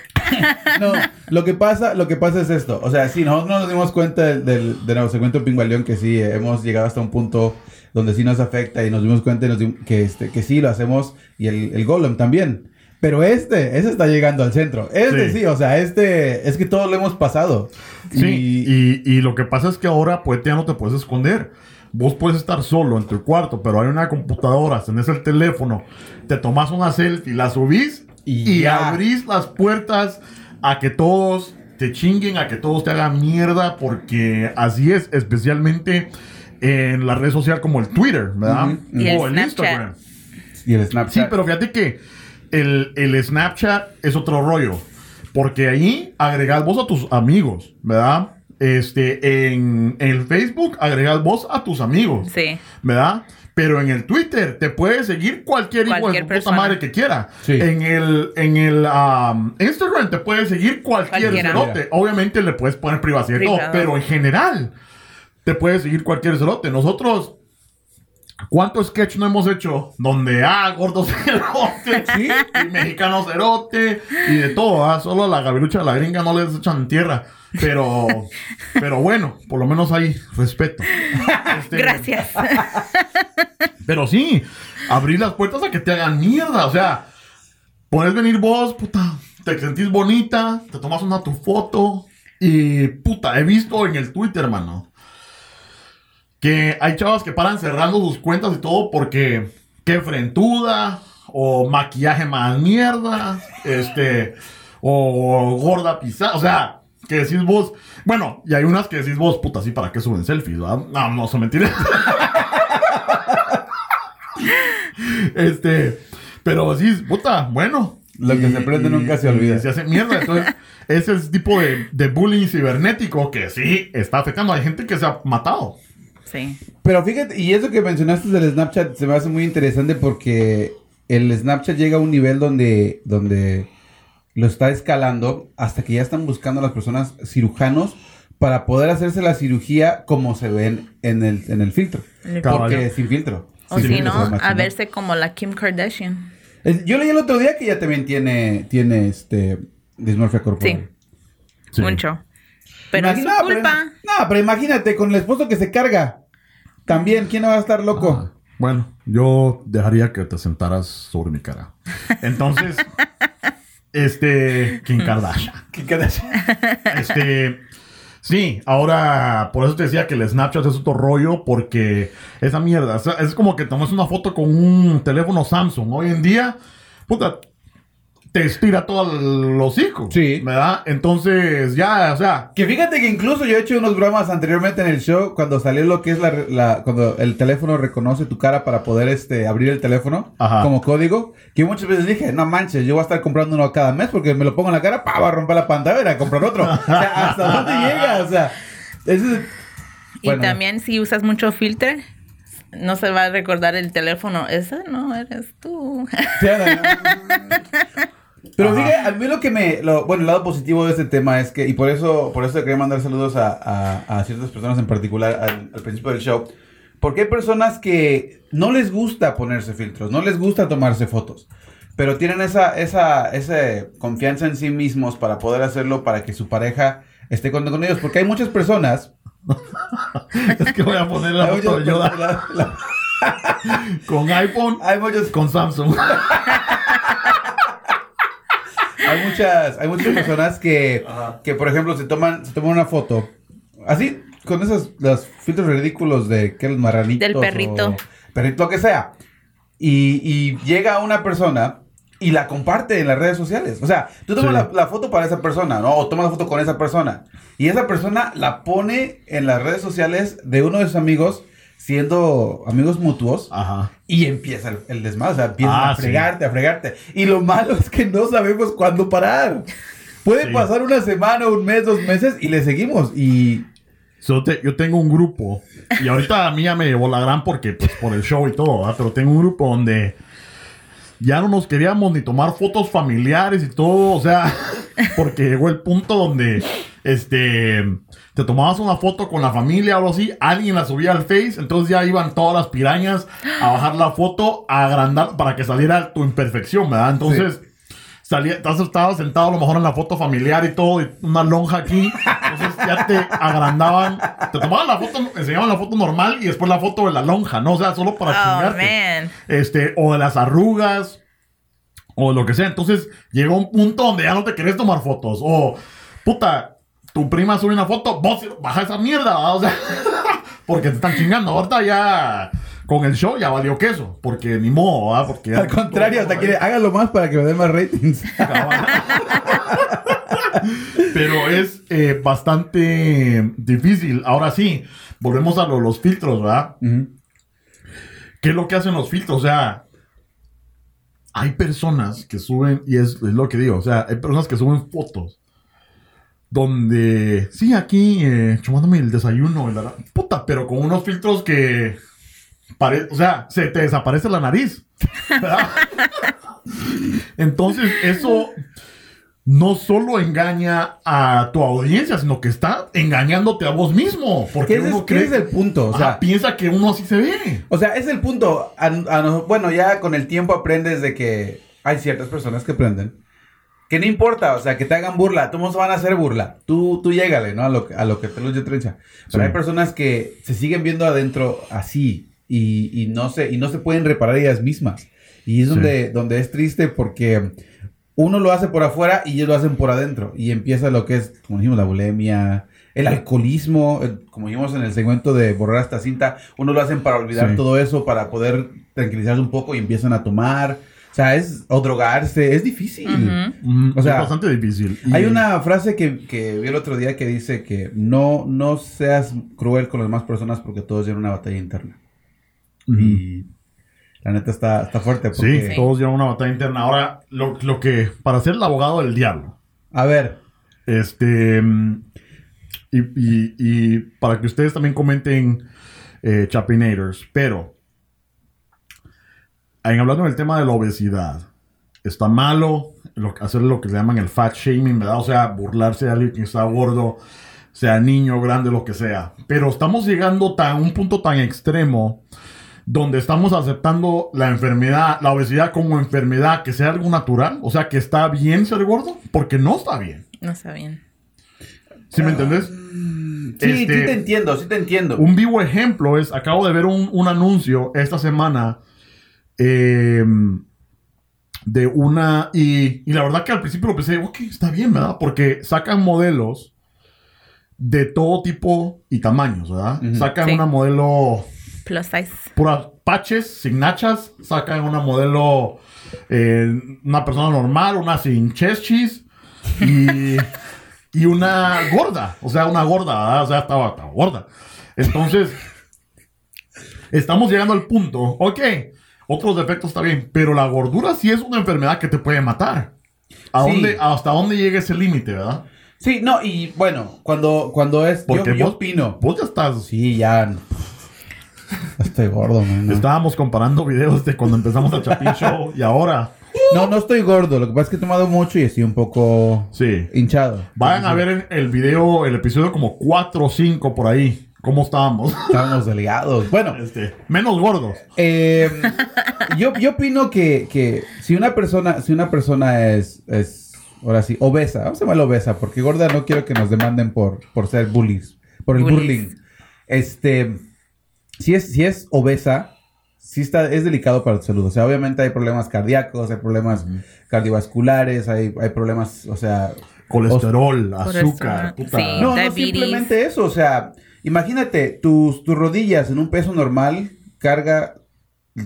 No, lo que pasa, lo que pasa es esto. O sea, sí, nosotros nos dimos cuenta del, del, de nuestro segmento Pingüaleón que sí, eh, hemos llegado hasta un punto donde sí nos afecta y nos dimos cuenta y nos dim- que, este, que sí lo hacemos y el, el Golem también. Pero este, ese está llegando al centro. Este Sí. sí, o sea, este, es que todos lo hemos pasado. Sí, Y, y, y lo que pasa es que ahora, pues ya no te puedes esconder. Vos puedes estar solo en tu cuarto, pero hay una computadora, tenés el teléfono, te tomas una selfie, la subís Y y, abrís las puertas a que todos te chinguen, a que todos te hagan mierda, porque así es, especialmente en la red social como el Twitter, ¿verdad? O el. Instagram. y el Snapchat. Sí, pero fíjate que el, el Snapchat es otro rollo. Porque ahí agregas vos a tus amigos, ¿verdad? Este, en, en el Facebook agregas vos a tus amigos, Sí. ¿verdad? Pero en el Twitter te puede seguir cualquier, hijo de Cualquier puta persona. madre que quiera. Sí. En el, en el um, Instagram te puede seguir cualquier cerote. Obviamente le puedes poner privacidad y todo, Privado. pero en general te puede seguir cualquier cerote. Nosotros, ¿cuántos sketch no hemos hecho? Donde, ah, gordo cerote, Sí. y mexicano cerote, y de todo, ah, Solo a la gavilucha de la gringa no les echan tierra. Pero, pero bueno, por lo menos hay respeto. Este, Gracias. pero sí, abrir las puertas a que te hagan mierda. O sea, puedes venir vos, puta, te sentís bonita, te tomas una tu foto. Y puta, he visto en el Twitter, hermano, que hay chavas que paran cerrando sus cuentas y todo porque qué frentuda, o maquillaje más mierda, este, o gorda pisada. O sea, que decís vos, bueno, y hay unas que decís vos, puta, sí, ¿para qué suben selfies? ¿verdad? No, no, son mentiras. Este, pero sí, puta, bueno. Lo que se prende nunca se olvida. se hace mierda. Entonces, ese es el tipo de, de bullying cibernético que sí está afectando. Hay gente que se ha matado. Sí. Pero fíjate, y eso que mencionaste del Snapchat se me hace muy interesante porque el Snapchat llega a un nivel donde, donde lo está escalando hasta que ya están buscando a las personas cirujanos para poder hacerse la cirugía como se ven en el, en el filtro. Cabal. Porque sin filtro. O Sin si filtro no, a verse como la Kim Kardashian. Yo leí el otro día que ya también tiene, tiene este dismorfia corporal. Sí. Sí. Mucho. Pero es su Imagina- culpa. Pero, no, pero imagínate, con el esposo que se carga. También, ¿quién no va a estar loco? Ah, Bueno, yo dejaría que te sentaras sobre mi cara. Entonces, este, Kim Kardashian. ¿Qué quedas? Este, sí, ahora, por eso te decía que el Snapchat es otro rollo, porque esa mierda, o sea, es como que tomas una foto con un teléfono Samsung. Hoy en día, puta, te estira todo el hocico. Sí. ¿Verdad? Entonces, ya, o sea, Que fíjate que incluso yo he hecho unos bromas anteriormente en el show cuando salió lo que es la, la- cuando el teléfono reconoce tu cara para poder este abrir el teléfono Ajá. como código, que muchas veces dije, no manches, yo voy a estar comprando uno cada mes porque me lo pongo en la cara, pa, va a romper la pantalla a comprar otro. O sea, ¿hasta dónde llega? O sea, ese es- bueno. Y también si usas mucho filter, no se va a recordar el teléfono. Ese no eres tú. Pero Ajá. fíjate, a mí lo que me, lo- bueno, el lado positivo de este tema es que, y por eso, por eso quería mandar saludos a, a- a ciertas personas en particular al, al principio del show, porque hay personas que no les gusta ponerse filtros, no les gusta tomarse fotos, pero tienen esa, esa, esa confianza en sí mismos para poder hacerlo para que su pareja esté contento con ellos, porque hay muchas personas, es que voy a poner la foto con iPhone, hay muchos, con Samsung. hay muchas, hay muchas personas que, que por ejemplo, se toman, se toman una foto así, con esos los filtros ridículos de que los marranitos. Del perrito. o perrito, lo que sea. Y, y llega una persona y la comparte en las redes sociales. O sea, tú tomas Sí. la, la foto para esa persona, ¿no? O tomas la foto con esa persona. Y esa persona la pone en las redes sociales de uno de sus amigos, siendo amigos mutuos. Ajá. Y empieza el, el desmadre, o sea, empiezan Ah, a sí. fregarte, a fregarte. Y lo malo es que no sabemos cuándo parar. Puede Sí. pasar una semana, un mes, dos meses y le seguimos. Y So, te- yo tengo un grupo y ahorita a mí ya me llevó la gran porque pues por el show y todo, ¿verdad? pero tengo un grupo donde ya no nos queríamos ni tomar fotos familiares y todo, o sea, porque llegó el punto donde este te tomabas una foto con la familia o algo así, alguien la subía al Face, entonces ya iban todas las pirañas a bajar la foto, a agrandar para que saliera tu imperfección, ¿verdad? Entonces salía, entonces estaba sentado a lo mejor en la foto familiar y todo, y una lonja aquí. Entonces ya te agrandaban, te tomaban la foto, enseñaban la foto normal y después la foto de la lonja, ¿no? O sea, solo para Oh, chingarte. man. Este, o de las arrugas, o lo que sea. Entonces llegó un punto donde ya no te querés tomar fotos. O, puta, tu prima sube una foto, vos baja esa mierda, ¿verdad? O sea, porque te están chingando. Ahorita ya. Con el show ya valió queso, porque ni modo, ¿verdad? Porque al contrario, hasta quiere, hágalo más para que me den más ratings. Pero es eh, bastante difícil. Ahora sí, volvemos a lo- los filtros, ¿verdad? ¿Qué es lo que hacen los filtros? O sea, hay personas que suben, y es, es lo que digo, o sea, hay personas que suben fotos donde, sí, aquí, eh, chumándome el desayuno, la- puta, pero con unos filtros que, pare- o sea, se te desaparece la nariz. Entonces, eso no solo engaña a tu audiencia, sino que está engañándote a vos mismo. Porque ¿Qué es, uno es el punto? O sea, piensa que uno así se ve. O sea, es el punto. A- a no- bueno, ya con el tiempo aprendes de que hay ciertas personas que aprenden. Que no importa, o sea, que te hagan burla. Todos van a hacer burla. Tú, tú llégale, ¿no? A lo, que- a lo que te lo yo trencha. Pero Sí. hay personas que se siguen viendo adentro así y, y no, se, y no se pueden reparar ellas mismas. Y es Sí. donde, donde es triste porque uno lo hace por afuera y ellos lo hacen por adentro. Y empieza lo que es, como dijimos, la bulimia, el alcoholismo, el- como dijimos en el segmento de borrar esta cinta, uno lo hacen para olvidar Sí. todo eso, para poder tranquilizarse un poco y empiezan a tomar. O sea, es, o drogarse, es difícil. Ujú. Mm, O sea, es bastante difícil. Y- Hay una frase que, que vi el otro día que dice que no, no seas cruel con las demás personas porque todos llevan una batalla interna. Y la neta está, está fuerte. Sí, Porque, todos llevan una batalla interna. Ahora, lo, lo que, para ser el abogado del diablo, A ver, este, y, y- y para que ustedes también comenten eh, Chapinators, pero, en hablando del tema de la obesidad, está malo lo, hacer lo que se llaman el fat shaming, ¿verdad? O sea, burlarse de alguien que está gordo, sea niño, grande, lo que sea. Pero estamos llegando a un punto tan extremo donde estamos aceptando la enfermedad, la obesidad como enfermedad, que sea algo natural, o sea, que está bien ser gordo, porque no está bien. No está bien. ¿Sí me entendés? Sí, Este- sí te entiendo, sí te entiendo. Un vivo ejemplo es, acabo de ver un, un anuncio esta semana eh, de una, y, y la verdad que al principio lo pensé, ok, está bien, ¿verdad? Porque sacan modelos de todo tipo y tamaños, ¿verdad? Sacan Sí. una modelo Plus size. puras paches, sin nachas, sacan una modelo, eh, una persona normal, una sin chest cheese y, y una gorda, o sea, una gorda, ¿verdad? o sea, estaba, estaba gorda. Entonces, estamos llegando al punto, ok, otros defectos está bien, pero la gordura sí es una enfermedad que te puede matar. ¿A Sí. dónde, ¿Hasta dónde llega ese límite, verdad? Sí, no, y bueno, cuando, cuando es. Yo, Porque yo vos, opino. vos ya estás... Sí, ya. Estoy gordo, man. no. Estábamos comparando videos de cuando empezamos el Chapin Show y ahora... No, no estoy gordo. Lo que pasa es que he tomado mucho y estoy un poco Sí. hinchado. Vayan a ver el, el video, el episodio como 4 o 5 por ahí. ¿Cómo estábamos? Estábamos delgados. Bueno, Este, menos gordos. eh, yo, yo opino que, que si una persona, si una persona es, es, ahora sí, obesa, vamos a llamarla obesa, porque gorda no quiero que nos demanden por, por ser bullies, por el Bullies. bullying. Este, si es, si es obesa, sí está, es delicado para tu salud. O sea, obviamente hay problemas cardíacos, hay problemas cardiovasculares, hay, hay problemas, o sea, Colesterol, azúcar, Colesterol, puta. sí. no, no simplemente eso, o sea, imagínate, tus, tus rodillas en un peso normal carga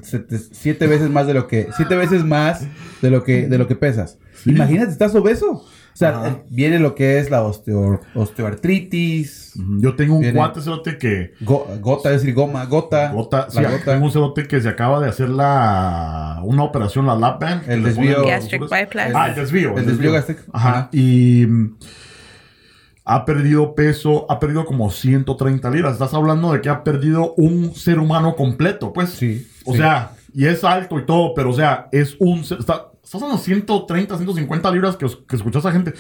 siete veces más de lo que, siete veces más de lo que, de lo que pesas. Sí. Imagínate, estás obeso. O sea, Ajá. viene lo que es la osteo- osteoartritis, Yo tengo un Viene- cuate cerote que. go- gota, es decir, goma, gota, Gota, sí, la gota. tengo un cerote que se acaba de hacer la una operación, la lap band. El desvío- Gastric bypass. Ah, el desvío. El desvío gástrico. Ajá. Ajá. Y mm, ha perdido peso, ha perdido como 130 libras. Estás hablando de que ha perdido un ser humano completo, pues. Sí, O sí. sea, y es alto y todo, pero o sea, es un... ser- Está, estás hablando de 130, 150 libras que, que escuchas a gente.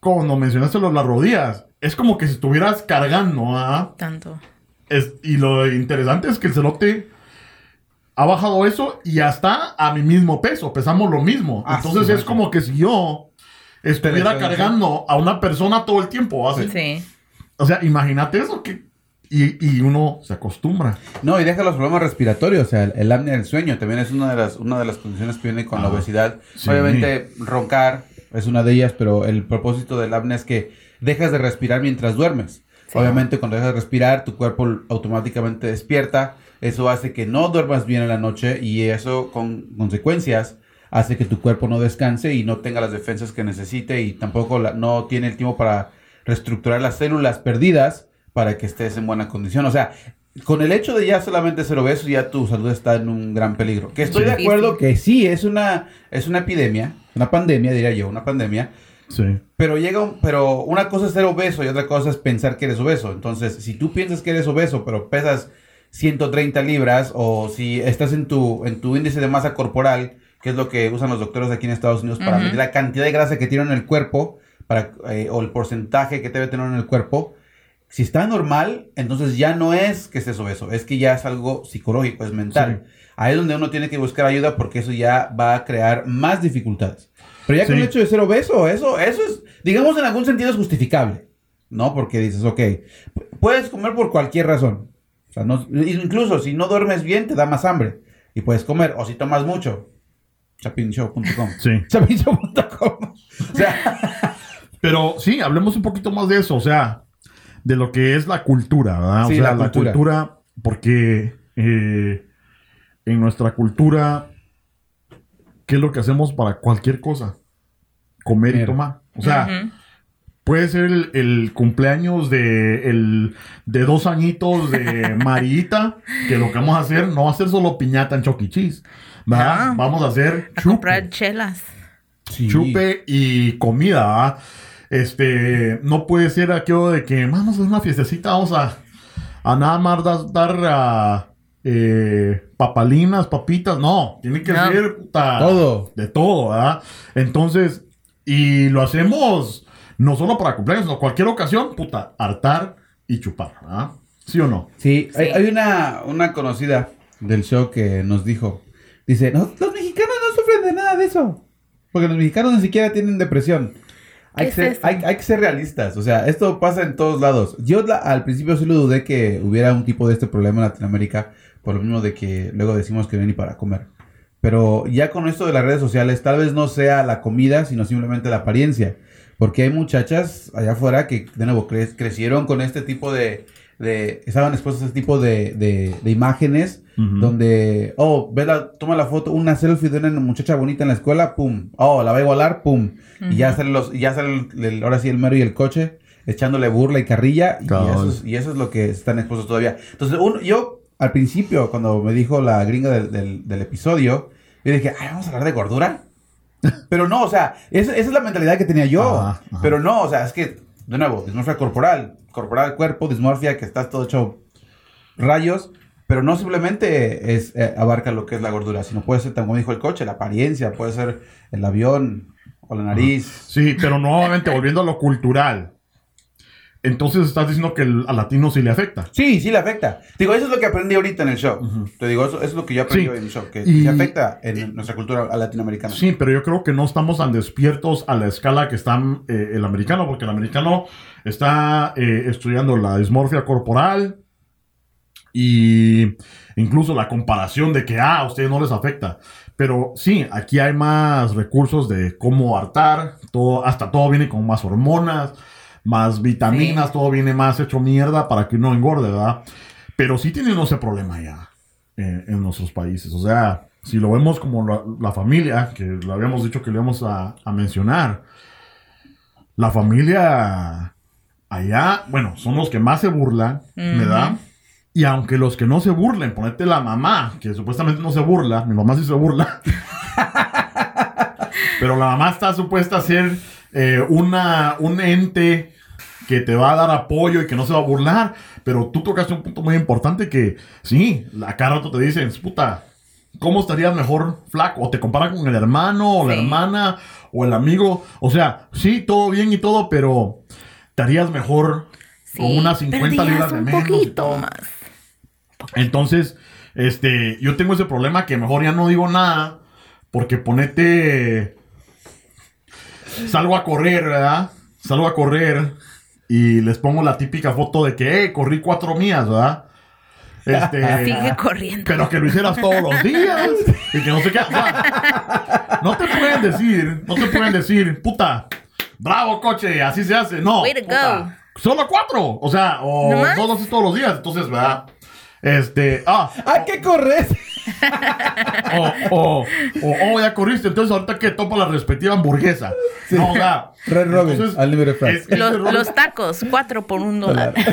Cuando mencionaste lo las rodillas, es como que si estuvieras cargando, ¿ah? Tanto. Es- y lo interesante es que el cerote ha bajado eso y ya está a mi mismo peso, pesamos lo mismo. Ah, Entonces sí, es como que si yo estuviera cargando a una persona todo el tiempo, ¿así? Sí. O sea, imagínate eso que... Y, y uno se acostumbra. No, y deja los problemas respiratorios, o sea, el, el apnea del sueño también es una de las, una de las condiciones que viene con la Ah, obesidad. sí. Obviamente, roncar es una de ellas, pero el propósito del apnea es que dejas de respirar mientras duermes. Sí. Obviamente, cuando dejas de respirar, tu cuerpo automáticamente despierta. Eso hace que no duermas bien en la noche y eso, con consecuencias, hace que tu cuerpo no descanse y no tenga las defensas que necesite y tampoco la- no tiene el tiempo para reestructurar las células perdidas para que estés en buena condición. O sea, con el hecho de ya solamente ser obeso, ya tu salud está en un gran peligro. Que estoy Sí. de acuerdo que sí, es una, es una epidemia, una pandemia, diría yo, una pandemia. Sí. Pero llega un- pero una cosa es ser obeso y otra cosa es pensar que eres obeso. Entonces, si tú piensas que eres obeso, pero pesas 130 libras, o si estás en tu, en tu índice de masa corporal, que es lo que usan los doctores aquí en Estados Unidos para medir la cantidad de grasa que tiene en el cuerpo, para, eh, o el porcentaje que debe tener en el cuerpo, si está normal, entonces ya no es que estés obeso, es que ya es algo psicológico, es mental. Ahí es donde uno tiene que buscar ayuda porque eso ya va a crear más dificultades. Pero ya con Sí. el hecho de ser obeso, eso, eso es, digamos, en algún sentido es justificable. ¿No? Porque dices, ok, pu- puedes comer por cualquier razón. O sea, no, incluso si no duermes bien, te da más hambre. Y puedes comer. O si tomas mucho. Chapinshow.com. Sí. Chapinshow.com. O sea, Pero sí, hablemos un poquito más de eso, o sea, de lo que es la cultura, ¿verdad? Sí, o sea, la la cultura. porque eh, en nuestra cultura, ¿qué es lo que hacemos para cualquier cosa? Comer y tomar. O sea, puede ser el, el cumpleaños de, el, de dos añitos de Marita, que lo que vamos a hacer no va a ser solo piñata en Chuck E. Cheese, ¿verdad? No. Vamos a hacer A chupe comprar chelas. sí. chupe y comida, ¿va? Este, no puede ser aquello de que vamos a hacer una fiestecita, vamos a, a nada más dar, dar, ah, eh, papalinas, papitas, no, tiene que ser puta, Todo. de todo, ¿verdad? Entonces, y lo hacemos no solo para cumpleaños, sino cualquier ocasión, puta, hartar y chupar, ¿verdad? ¿Sí o no? Sí, Sí. Hay, hay una, una conocida del show que nos dijo, dice, "No, los mexicanos no sufren de nada de eso, porque los mexicanos ni siquiera tienen depresión. Hay ¿Qué que, ser, hay, hay que ser realistas. O sea, esto pasa en todos lados. Yo la- al principio sí lo dudé que hubiera un tipo de este problema en Latinoamérica. Por lo mismo de que luego decimos que no hay ni para comer. Pero ya con esto de las redes sociales, tal vez no sea la comida, sino simplemente la apariencia. Porque hay muchachas allá afuera que, de nuevo, cre- crecieron con este tipo de... de estaban expuestas a este tipo de, de- de imágenes donde, oh, ve la, toma la foto, una selfie de una muchacha bonita en la escuela, pum, oh, la va a igualar, pum, y ya sale los, y ya sale el- el- ahora sí el mero y el coche, echándole burla y carrilla, y eso, es, y eso es lo que están expuestos todavía. Entonces, uno, yo, al principio, cuando me dijo la gringa del, del- del episodio, yo dije, ay, vamos a hablar de gordura. Pero no, o sea, esa, esa es la mentalidad que tenía yo. Ajá, ajá. Pero no, o sea, es que, de nuevo, dismorfia corporal, corporal cuerpo, dismorfia que estás todo hecho rayos, pero no simplemente es eh, abarca lo que es la gordura, sino puede ser, como dijo el coche, la apariencia, puede ser el avión o la nariz. Sí, pero nuevamente volviendo a lo cultural. Entonces estás diciendo que el- al latino sí le afecta. Sí, sí le afecta. Digo, eso es lo que aprendí ahorita en el show. Ujú. Te digo, eso, eso es lo que yo aprendí Sí. en el show, que Y- se afecta en nuestra cultura latinoamericana. Sí, pero yo creo que no estamos tan despiertos a la escala que está eh, el americano, porque el americano está eh, estudiando la dismorfia corporal y incluso la comparación de que, ah, a ustedes no les afecta. Pero sí, aquí hay más recursos de cómo hartar, todo, hasta todo viene con más hormonas, más vitaminas, Sí. todo viene más hecho mierda para que uno engorde, ¿verdad? Pero sí tienen ese problema ya eh, en nuestros países. O sea, si lo vemos como la, la familia, que lo habíamos dicho que lo íbamos a, a mencionar, la familia allá, bueno, son los que más se burlan, ¿verdad? Y aunque los que no se burlen, ponete la mamá, que supuestamente no se burla, mi mamá sí se burla. Pero la mamá está supuesta a ser eh, una, un ente que te va a dar apoyo y que no se va a burlar. Pero tú tocaste un punto muy importante que, sí, a cada rato te dicen, puta, ¿cómo estarías mejor flaco? O te comparan con el hermano, o la hermana, o el amigo. O sea, sí, todo bien y todo, pero te harías mejor con unas 50 perdías libras de un menos. poquito más. Entonces, este, yo tengo ese problema que mejor ya no digo nada, porque ponete, salgo a correr, ¿verdad? Salgo a correr y les pongo la típica foto de que, eh, corrí cuatro mías, ¿verdad? Este, Sigue corriendo. pero que lo hicieras todos los días y que no sé qué. o sea, no te pueden decir, no te pueden decir, puta, bravo coche, así se hace. No. Way to puta, go. Solo cuatro. O sea, o ¿No dos lo haces todos los días. Entonces, ¿verdad? Este, ah, ¡Hay que correr! O, o, o, oh, ya corriste, entonces ahorita que topa la respectiva hamburguesa. No, o sea. Red Robin, es- ese Los, tacos, cuatro por un dólar.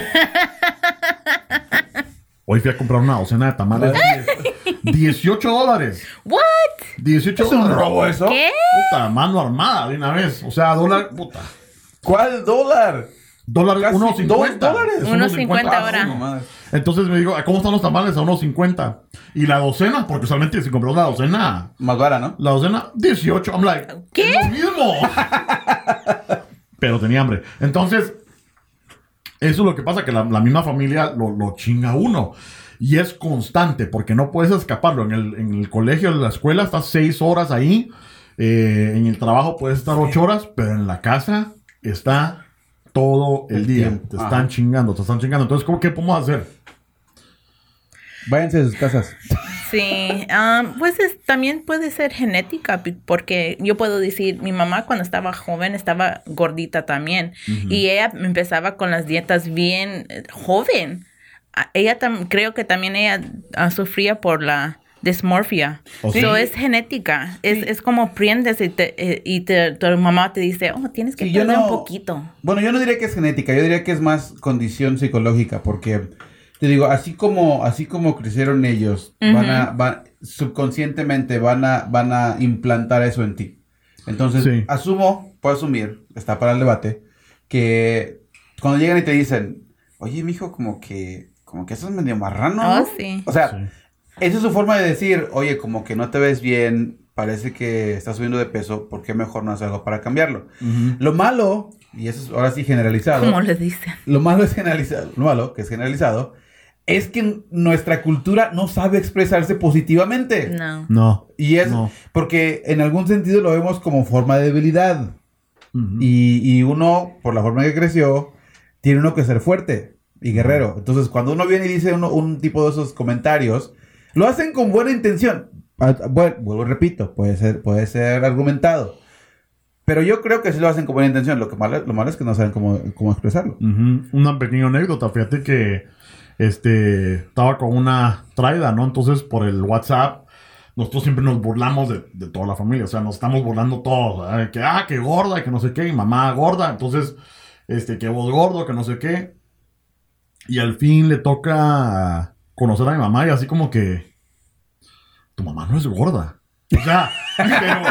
Hoy fui a comprar una docena de tamales. 18 dólares. ¿What? 18 ¿Es un robo eso? ¿Qué? Puta, mano armada de una vez. O sea, dólar, puta. ¿Cuál dólar? Dólar Casi 1.50. dos dólares. Es 1.50 ahora. Mames. Entonces me digo, ¿cómo están los tamales? A 1.50. Y la docena, porque usualmente si compras la docena, Más vara, ¿no? la docena, 18. I'm like, ¿Qué? Es lo mismo. Pero tenía hambre. Entonces, eso es lo que pasa, que la, la misma familia lo, lo chinga uno. Y es constante, porque no puedes escaparlo. En el, en el colegio, en la escuela, estás seis horas ahí. Eh, en el trabajo puedes estar ocho horas, pero en la casa está todo el, El día. tiempo. Te Ajá. están chingando, te están chingando. Entonces, ¿cómo, ¿qué podemos hacer? Váyanse de sus casas. Sí, pues es- también puede ser genética, porque yo puedo decir, mi mamá cuando estaba joven estaba gordita también, y ella empezaba con las dietas bien eh, joven. Ella tam- creo que también ella ah, sufría por la dismorfia. ¿Oh, sí? Eso es genética. Es, es como aprendes y, te, eh, y te- tu mamá te dice, oh, tienes que Sí, yo perder no- un poquito. Bueno, yo no diría que es genética, yo diría que es más condición psicológica, porque te digo, así como, así como crecieron ellos, van a, van, subconscientemente van a, van a implantar eso en ti. Entonces, Sí. asumo, puedo asumir, está para el debate, que cuando llegan y te dicen, oye, mijo, como que, como que eso es medio marrano, Oh, ¿no?" sí. O sea, Sí. Esa es su forma de decir, oye, como que no te ves bien, parece que estás subiendo de peso, ¿por qué mejor no haces algo para cambiarlo? Lo malo, y eso es ahora sí generalizado, Como le dicen. lo malo es generalizado, lo malo, que es generalizado, es que nuestra cultura no sabe expresarse positivamente. No. No. Y es No. porque en algún sentido lo vemos como forma de debilidad. Y, y uno, por la forma que creció, tiene uno que ser fuerte y guerrero. Entonces, cuando uno viene y dice uno- un tipo de esos comentarios, lo hacen con buena intención. Ah, Bueno, vuelvo repito, puede ser, puede ser argumentado. Pero yo creo que sí lo hacen con buena intención. Lo, que malo, lo malo es que no saben cómo, cómo expresarlo. Ujú. Una pequeña anécdota, fíjate que este estaba con una traida, ¿no? Entonces por el WhatsApp nosotros siempre nos burlamos de, de toda la familia, o sea, nos estamos burlando todos, que ah, que gorda, que no sé qué, y mamá gorda, entonces este que vos gordo, que no sé qué. Y al fin le toca conocer a mi mamá y así como que tu mamá no es gorda. O sea, pero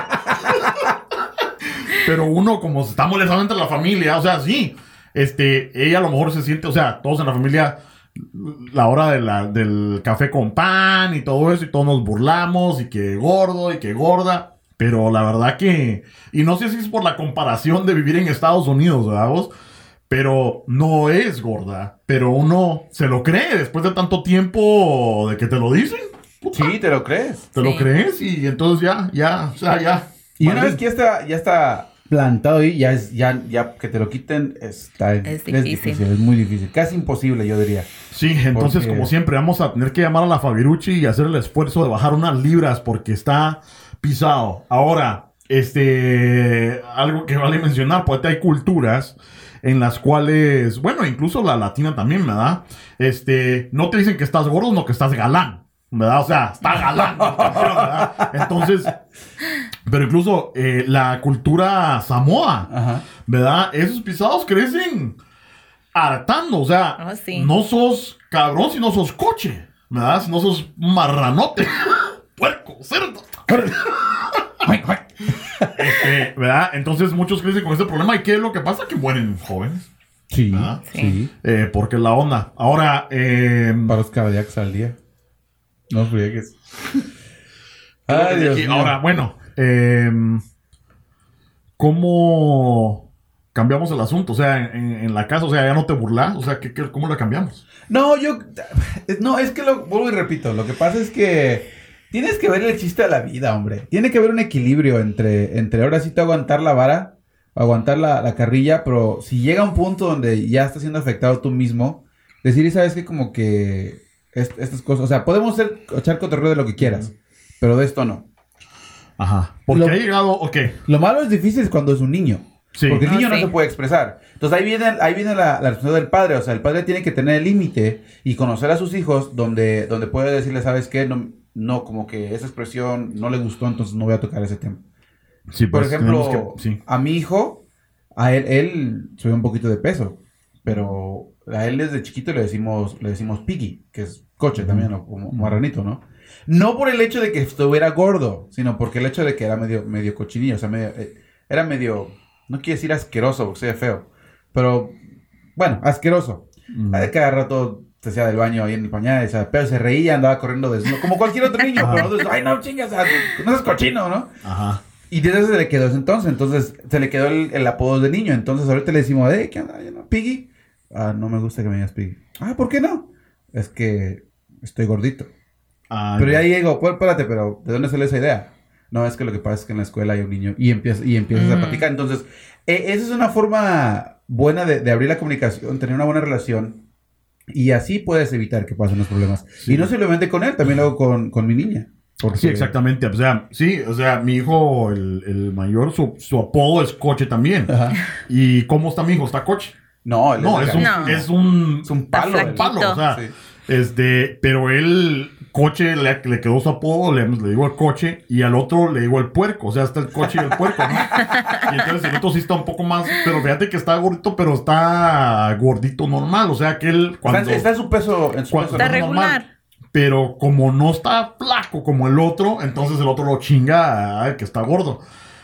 pero uno, como se está molestando entre la familia, o sea, sí, este, ella a lo mejor se siente, o sea, todos en la familia, la hora de la- del café con pan y todo eso, y todos nos burlamos, y que gordo, y que gorda, pero la verdad que, y no sé si es por la comparación de vivir en Estados Unidos, ¿verdad vos? Pero no es gorda, pero uno se lo cree después de tanto tiempo de que te lo dicen. Sí, te lo crees. Te lo crees y entonces ya, ya, o sea, ya. Y una vez que ya está, ya está plantado ahí, ya es, ya, ya que te lo quiten, está, Es difícil. es muy difícil, casi imposible, yo diría. Sí, entonces Porque- como siempre vamos a tener que llamar a la Fabirucci y hacer el esfuerzo de bajar unas libras porque está pisado. Ahora, este, algo que vale mencionar, pues hay culturas en las cuales, bueno, incluso la latina también, ¿verdad? Este, no te dicen que estás gordo, no que estás galán, ¿verdad? O sea, está galán, ¿verdad? Entonces, pero incluso eh, la cultura Samoa, Ajá. ¿verdad? Esos pisados crecen hartando, o sea, Oh, sí. no sos cabrón si no sos coche, ¿verdad? Si no sos marranote, puerco, cerdo. Este, ¿verdad? Entonces muchos crecen con ese problema. ¿Y qué es lo que pasa? Que mueren jóvenes. Sí, sí. eh, porque la onda. Ahora, eh, Paros cardíacos al día. No friegues. ¿qué es lo que Ay, te- Dios y mío. ahora, bueno, eh, ¿cómo cambiamos el asunto? O sea, en, en la casa, o sea, ya no te burlas. O sea, ¿qué, qué- cómo la cambiamos? No, yo. No, es que lo vuelvo y repito. Lo que pasa es que tienes que ver el chiste de la vida, hombre. Tiene que haber un equilibrio entre, entre ahora sí te aguantar la vara, aguantar la, la carrilla, pero si llega un punto donde ya estás siendo afectado tú mismo, decir, y sabes que como que est- estas cosas, o sea, podemos ser, echar cotorreo de lo que quieras, pero de esto no. Ajá. Porque Lo- ha llegado, ok. Lo malo es difícil cuando es un niño. Sí. Porque el Ah, niño no se puede expresar. Entonces ahí viene, ahí viene la, la responsabilidad del padre. O sea, el padre tiene que tener el límite y conocer a sus hijos donde, donde puede decirle, ¿sabes qué? No, no, como que esa expresión no le gustó, entonces no voy a tocar ese tema. Sí, Por pues, ejemplo, tenemos que- sí. a mi hijo, a él, él sube un poquito de peso, pero a él desde chiquito le decimos, le decimos piggy, que es coche también, o como marranito, ¿no? No por el hecho de que estuviera gordo, sino porque el hecho de que era medio, medio cochinillo, o sea, medio, eh, era medio, no quiero decir asqueroso, porque sea feo, pero, bueno, asqueroso. Mm. A Cada rato se hacía del baño ahí en el pañal, pero se reía, andaba corriendo desnudo, como cualquier otro niño, pero nosotros, ay, no, chingas, no seas cochino, ¿no? Ajá. Y desde se le quedó ese entonces, entonces se le quedó el, el apodo de niño. Entonces ahorita le decimos, eh, ¿qué onda? ¿Ya no? ¿Piggy? Ah, no me gusta que me digas Piggy. Ah, ¿por qué no? Es que estoy gordito. Ah, pero ya llego, pues, espérate, pero ¿de dónde sale esa idea? No, es que lo que pasa es que en la escuela hay un niño y, empiezas y empiezas a Mm. platicar. Entonces, eh, esa es una forma buena de, de abrir la comunicación, tener una buena relación. Y así puedes evitar que pasen los problemas. Sí. Y no simplemente con él, también luego con, con mi niña. Porque- Sí, exactamente. O sea, sí, o sea, mi hijo, el, el mayor, su, su apodo es coche también. Ajá. ¿Y cómo está mi hijo? ¿Está coche? No, él No, de es un, No. es un, Es un palo. un palo, o sea, Sí. Este, pero él, coche, le, le quedó su apodo, le, le digo el coche, y al otro le digo el puerco, o sea, está el coche y el puerco, ¿no? Y entonces el otro sí está un poco más, pero fíjate que está gordito, pero está gordito normal, o sea, que él cuando... Está, está en su peso. En su Cuando- peso Está regular. normal. Pero como no está flaco como el otro, entonces el otro lo chinga al que está gordo.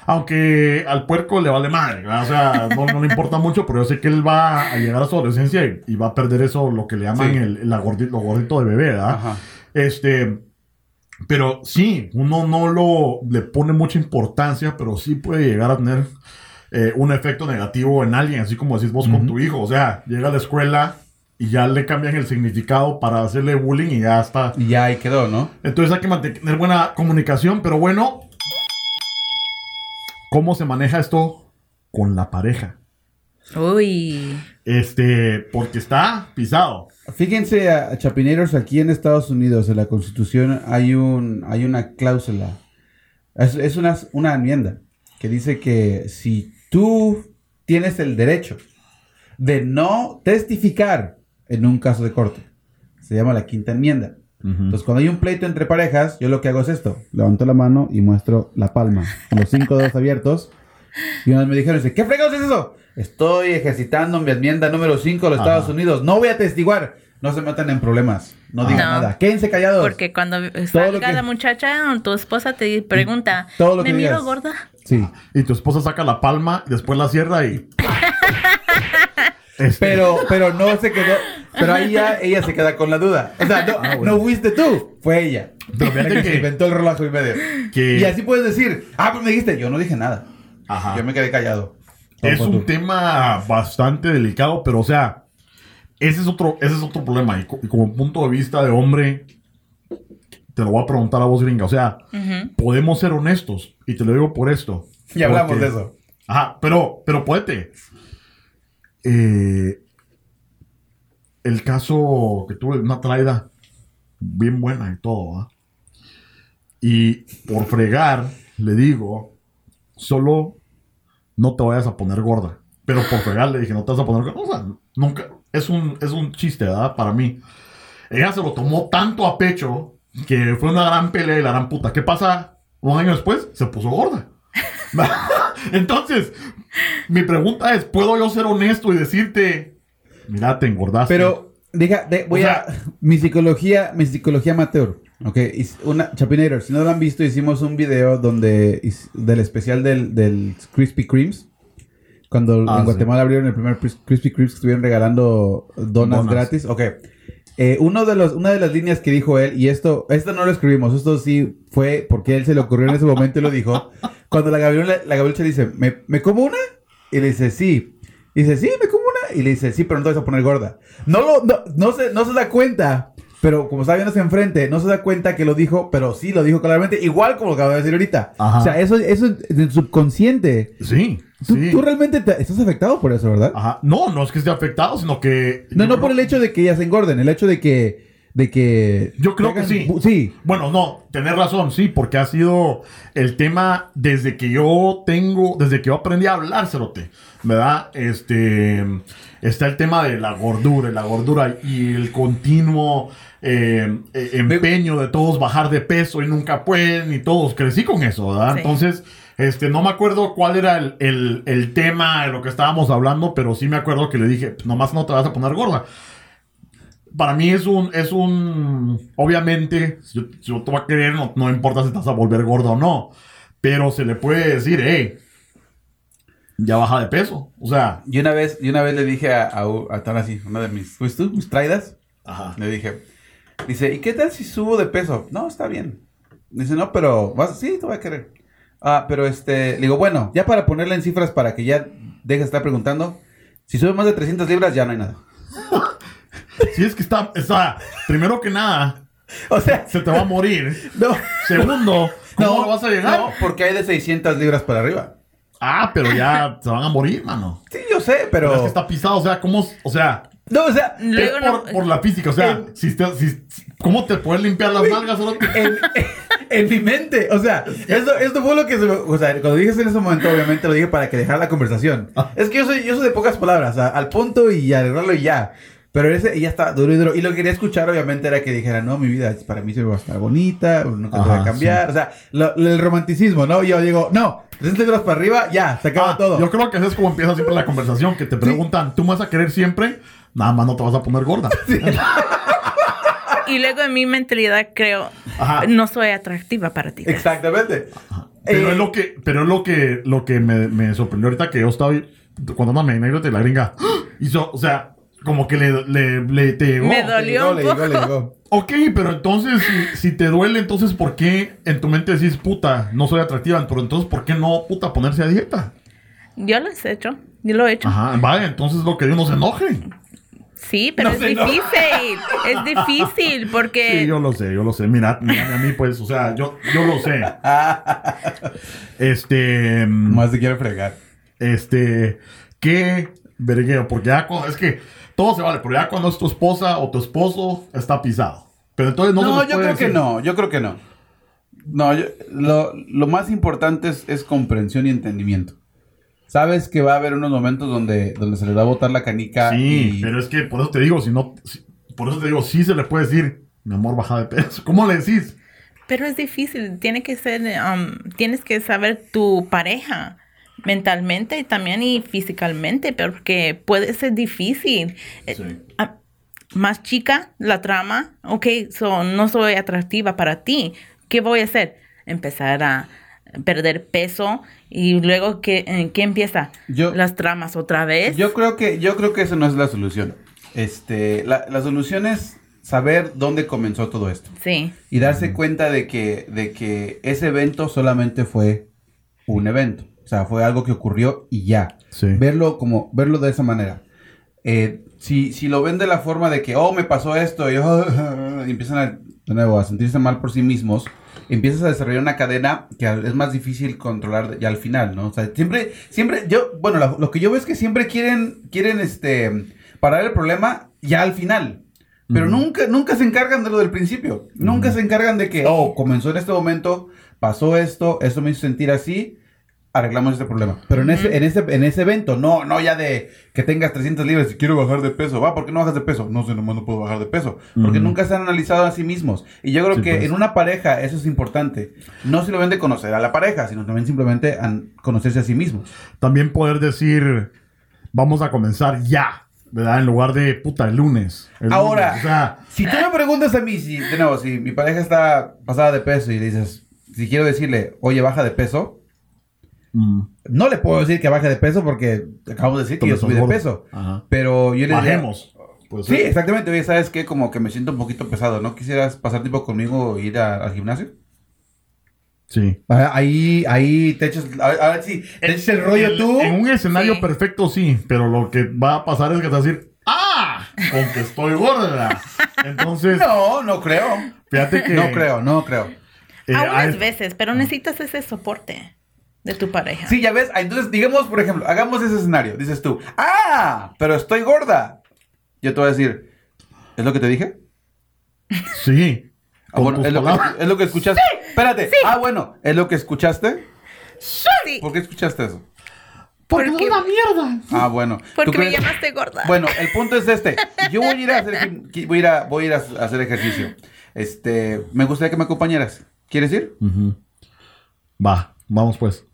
Aunque al puerco le vale madre, ¿verdad? o sea, no, no le importa mucho, pero yo sé que él va a llegar a su adolescencia y, y va a perder eso, lo que le llaman Sí. el, la gordi- lo gordito de bebé, ¿verdad? Ajá. Este, pero sí, uno no lo le pone mucha importancia, pero sí puede llegar a tener eh, un efecto negativo en alguien, así como decís vos con tu hijo. O sea, llega a la escuela y ya le cambian el significado para hacerle bullying y ya está. Y ya ahí quedó, ¿no? Entonces hay que mantener buena comunicación, pero bueno, ¿cómo se maneja esto con la pareja. Uy. Este, porque está pisado. Fíjense, a Chapineros, aquí en Estados Unidos, en la Constitución, hay, un, hay una cláusula. Es, es una, una enmienda que dice que si tú tienes el derecho de no testificar en un caso de corte, se llama la quinta enmienda. Entonces, cuando hay un pleito entre parejas, yo lo que hago es esto: levanto la mano y muestro la palma, con los cinco dedos abiertos. Y una vez me dijeron, dice, ¿qué fregados es eso? Estoy ejercitando mi enmienda número 5 de los Ajá. Estados Unidos. No voy a testiguar. No se metan en problemas. No digan No. nada. Quédense callados. Porque cuando Todo salga que- la muchacha o tu esposa te pregunta, Todo lo que ¿me miro digas. gorda? Sí. Y tu esposa saca la palma, y después la cierra y. Pero, pero no se quedó. Pero ahí ya ella se queda con la duda. O sea, no, Ah, bueno. no fuiste tú, fue ella. Pero La fíjate que se que- inventó el relajo y medio. que- Y así puedes decir, ah, pues me dijiste, yo no dije nada. Ajá. Yo me quedé callado. Es un tú. tema bastante delicado, pero o sea, ese es otro, ese es otro problema. Y, co- y como punto de vista de hombre, te lo voy a preguntar a vos, gringa. O sea, Ujú. podemos ser honestos. Y te lo digo por esto. Ya hablamos Porque- de eso. Ajá, pero, pero puede. Eh, el caso que tuve, una traida bien buena y todo. Y por fregar, le digo, solo no te vayas a poner gorda. Pero por fregar le dije, no te vas a poner gorda. O sea, nunca. Es un, es un chiste, ¿verdad? Para mí. Ella se lo tomó tanto a pecho que fue una gran pelea y la gran puta. ¿Qué pasa? Un año después se puso gorda. Entonces, mi pregunta es, ¿puedo yo ser honesto y decirte, mira, te engordaste? Pero, diga, de- voy O a. Mi psicología, mi psicología amateur. Ok, una, Chapinero, si no lo han visto, hicimos un video donde del especial del, del Krispy Kremes. Cuando Ah, en sí. Guatemala abrieron el primer Kris- Krispy Kremes que estuvieron regalando donas, Donas. gratis. Ok. Eh, uno de los, una de las líneas que dijo él, y esto, esto no lo escribimos, esto sí fue porque él se le ocurrió en ese momento y lo dijo. Cuando la Gabriela, la Gabriela dice, ¿Me, ¿me como una? Y le dice, sí. Y dice, sí, me como una. Y le dice, sí, pero no te vas a poner gorda. No, lo, no, no, se, no se da cuenta. Pero como está viéndose enfrente, no se da cuenta que lo dijo, pero sí lo dijo claramente, igual como lo acabo de decir ahorita. Ajá. O sea, eso, eso es del subconsciente. Sí, Tú, sí. tú realmente te- estás afectado por eso, ¿verdad? Ajá. No, no es que esté afectado, sino que... No, no creo- por el hecho de que ellas se engorden, el hecho de que. De que Yo creo que sí. Sí. Bueno, no, tenés razón, sí, porque ha sido el tema desde que yo tengo, desde que yo aprendí a hablar, cerote, ¿verdad? Este, está el tema de la gordura, y la gordura y el continuo eh, eh, empeño de todos bajar de peso y nunca pueden y todos, crecí con eso, ¿verdad? Sí. Entonces, este, no me acuerdo cuál era el, el- el tema de lo que estábamos hablando, pero sí me acuerdo que le dije, nomás no te vas a poner gorda para mí es un, es un, obviamente, si yo, yo te voy a querer, no, no importa si te vas a volver gordo o no, pero se le puede decir, hey, ya baja de peso, o sea, Y una vez, y una vez le dije a, a, a tal así, una de mis, ¿fuiste tú? Mis traidas. ajá, Le dije, dice, ¿y qué tal si subo de peso? No, está bien. Dice, no, pero, vas, sí, te voy a querer. Ah, pero este, le digo, bueno, ya para ponerla en cifras para que ya deje de estar preguntando, si sube más de 300 libras ya no hay nada. si es que está, está, primero que nada, O sea, se te va a morir, no. segundo, ¿cómo no, vas a llegar? No, porque hay de 600 libras para arriba. Ah, pero ya se van a morir, mano. Sí, yo sé, Pero pero... es que está pisado, o sea, ¿cómo, o sea, No, o sea, Luego es no- por, por la física, o sea, si te- si- ¿cómo te puedes limpiar las nalgas? solo? en, en mi mente. O sea, esto, esto fue lo que se O sea, cuando dije eso en ese momento, obviamente lo dije para que dejara la conversación. Ah. Es que yo soy, yo soy de pocas palabras, a- al punto y arreglarlo y ya. Pero ese ya está duro y duro. Y lo que quería escuchar, obviamente, era que dijera, no, mi vida para mí se va a estar bonita, nunca te va a cambiar. O sea, lo- lo- el romanticismo, ¿no? Y yo digo, no, 300 libras para arriba, ya, se acaba Ah, todo. Yo creo que así es como empieza siempre la conversación, que te preguntan, ¿tú me vas a querer siempre? Nada más no te vas a poner gorda. Y luego en mi mentalidad creo, Ajá. no soy atractiva para ti. Exactamente. Pero Eh, es lo que, pero es lo que, lo que me, me sorprendió ahorita que yo estaba cuando una anécdota de la gringa hizo, o sea, como que le, le, le te llegó. Me dolió le un llegó, le poco. llegó. Ok, pero entonces, si, si te duele, entonces, ¿por qué en tu mente decís, puta, no soy atractiva? Pero entonces, ¿por qué no, puta, ponerse a dieta? Yo lo he hecho, yo lo he hecho. Ajá, vaya, entonces lo que Dios no se enoje. Sí, pero No es difícil. Es difícil porque Sí, yo lo sé, yo lo sé. Mira, mírame a mí, pues, o sea, yo, yo lo sé. Este. mm, Más te quiero fregar. Este, qué vergueo, porque ya es que todo se vale, pero ya cuando es tu esposa o tu esposo está pisado. Pero entonces no, se No, yo creo que no, yo creo que no. No, yo- lo, lo más importante es, es comprensión y entendimiento. Sabes que va a haber unos momentos donde, donde se les va a botar la canica Sí, y... pero es que por eso te digo, si no, si- por eso te digo, sí se le puede decir, mi amor, baja de peso. ¿Cómo le decís? Pero es difícil, tiene que ser, um, tienes que saber tu pareja mentalmente también y físicamente, porque puede ser difícil. Eh, Sí. más chica la trama, ok, so no soy atractiva para ti. ¿Qué voy a hacer? Empezar a perder peso y luego ¿qué, ¿qué empieza? Yo- Las tramas otra vez. Yo creo que, yo creo que esa no es la solución. Este, la, la solución es saber dónde comenzó todo esto. Sí, Y darse cuenta de que, de que ese evento solamente fue un evento. O sea, fue algo que ocurrió y ya. Sí. Verlo como, verlo de esa manera. Eh, si, si lo ven de la forma de que, oh, me pasó esto, y, oh, y empiezan a, de nuevo a sentirse mal por sí mismos, empiezas a desarrollar una cadena que es más difícil controlar ya al final, ¿no? O sea, siempre, siempre, yo, bueno, lo, lo que yo veo es que siempre quieren, quieren, este, parar el problema ya al final. Pero nunca, nunca se encargan de lo del principio. Nunca se encargan de que, oh, comenzó en este momento, pasó esto, esto me hizo sentir así, arreglamos este problema. Pero en ese, en ese, en ese evento, no, no ya de que tengas 300 libras y quiero bajar de peso. Va, ¿por qué no bajas de peso? No sé, nomás no puedo bajar de peso. Porque Ujú. nunca se han analizado a sí mismos. Y yo creo Sí, que pues. en una pareja eso es importante. No simplemente conocer a la pareja, sino también simplemente conocerse a sí mismos. También poder decir, vamos a comenzar ya, ¿verdad? En lugar de, puta, el lunes. El Ahora, lunes. O sea, si tú me preguntas a mí, si, de nuevo, si mi pareja está pasada de peso y le dices, si quiero decirle, oye, baja de peso, mm, no le puedo decir que baje de peso porque acabamos de decir que yo subí de gordo. peso. Ajá. Pero yo diría- Bajemos. Pues, Sí, exactamente. Oye, ¿sabes qué? Como que me siento un poquito pesado. ¿No quisieras pasar tiempo conmigo e ir a- al gimnasio? Sí. Ah, Ahí, ahí te echas, a ver, a ver si te echas el rollo tú. En un escenario Sí. perfecto, sí. Pero lo que va a pasar es que te vas a decir, ¡ah! Con que estoy gorda. Entonces, No, no creo. fíjate que. No creo, no creo. eh, algunas hay- veces, pero necesitas ese soporte de tu pareja. Sí, ya ves. Entonces, digamos, por ejemplo, hagamos ese escenario. Dices tú, ¡ah! Pero estoy gorda. Yo te voy a decir, ¿es lo que te dije? Sí. Ah, bueno, es lo, que, es lo que escuchaste. Espérate. Ah, bueno, ¿es lo que escuchaste? Sí, ¿Por qué escuchaste eso? Porque porque- es una mierda. Ah, bueno. ¿Tú porque me llamaste gorda. Bueno, el punto es este. Yo voy a ir a hacer, voy a ir a, voy a, ir a hacer ejercicio. Este, me gustaría que me acompañaras. ¿Quieres ir? Va, vamos pues.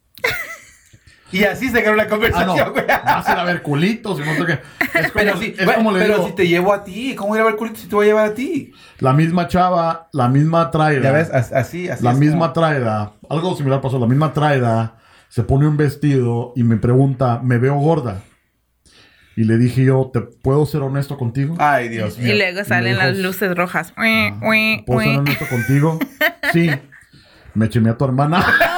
Y así se quedó la Ah, no. conversación, güey. Vas a ir a ver culitos y no sé qué. Es como, Pero, sí, es bueno, como le pero digo, si te llevo a ti, ¿cómo ir a ver culito si te voy a llevar a ti? la misma chava, la misma traida. Ya ves, As- así, así. la es misma como- traida. Algo similar pasó. La misma traida se pone un vestido y me pregunta, ¿me veo gorda? Y le dije yo, ¿te puedo ser honesto contigo? Ay, Dios mío. y luego salen las luces rojas. Ue, ¿Puedo ser honesto contigo? Sí. Me chimé a tu hermana.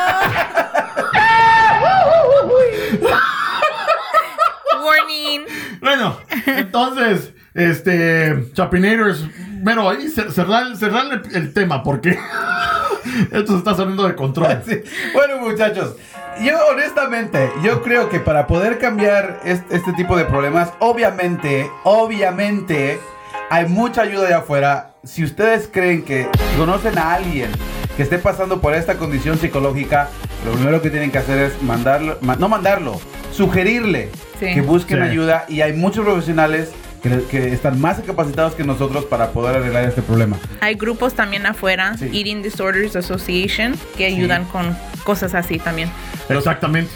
Bueno, entonces, este, Chapinators, bueno, ahí cer- cerrar, cerrar el, tema porque esto se está saliendo de control. Bueno, muchachos, yo honestamente, yo creo que para poder cambiar este, este tipo de problemas, obviamente, obviamente, hay mucha ayuda allá afuera. Si ustedes creen que conocen a alguien que esté pasando por esta condición psicológica, lo primero que tienen que hacer es mandarlo, ma- no mandarlo, sugerirle Sí. que busquen Sí. ayuda y hay muchos profesionales que, que están más capacitados que nosotros para poder arreglar este problema. Hay grupos también afuera, Sí. Eating Disorders Association, que ayudan con cosas así también. Exactamente.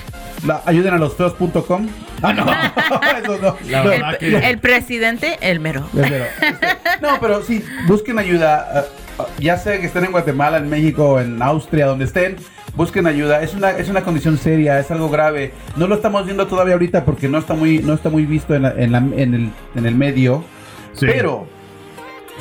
La- ayuden a losfeos.com. Ah, no, eso no. La verdad que- El presidente, el mero. Pero, no, pero sí, busquen ayuda. uh, ya sea que estén en Guatemala, en México, en Austria, donde estén, busquen ayuda. Es una, es una condición seria, es algo grave. No lo estamos viendo todavía ahorita porque no está muy, no está muy visto en, la- en, la- en el, en el medio. Sí. Pero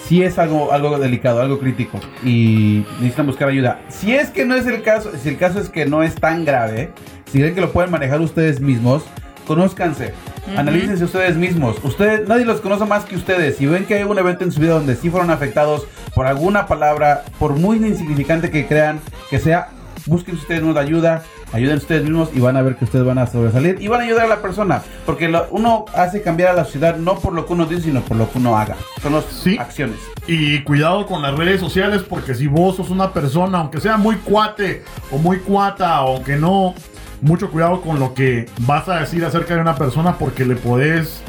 sí es algo, algo delicado, algo crítico. Y necesitan buscar ayuda. Si es que no es el caso, si el caso es que no es tan grave, si creen que lo pueden manejar ustedes mismos, conózcanse. Ujú. Analícense ustedes mismos. Ustedes, nadie los conoce más que ustedes. Si ven que hay un evento en su vida donde sí fueron afectados por alguna palabra, por muy insignificante que crean que sea, busquen ustedes una ayuda ayuden ustedes mismos y van a ver que ustedes van a sobresalir y van a ayudar a la persona. Porque lo- uno hace cambiar a la ciudad no por lo que uno dice, sino por lo que uno haga. Son las Sí. acciones. Y cuidado con las redes sociales porque si vos sos una persona, aunque sea muy cuate o muy cuata, aunque no, mucho cuidado con lo que vas a decir acerca de una persona porque le podés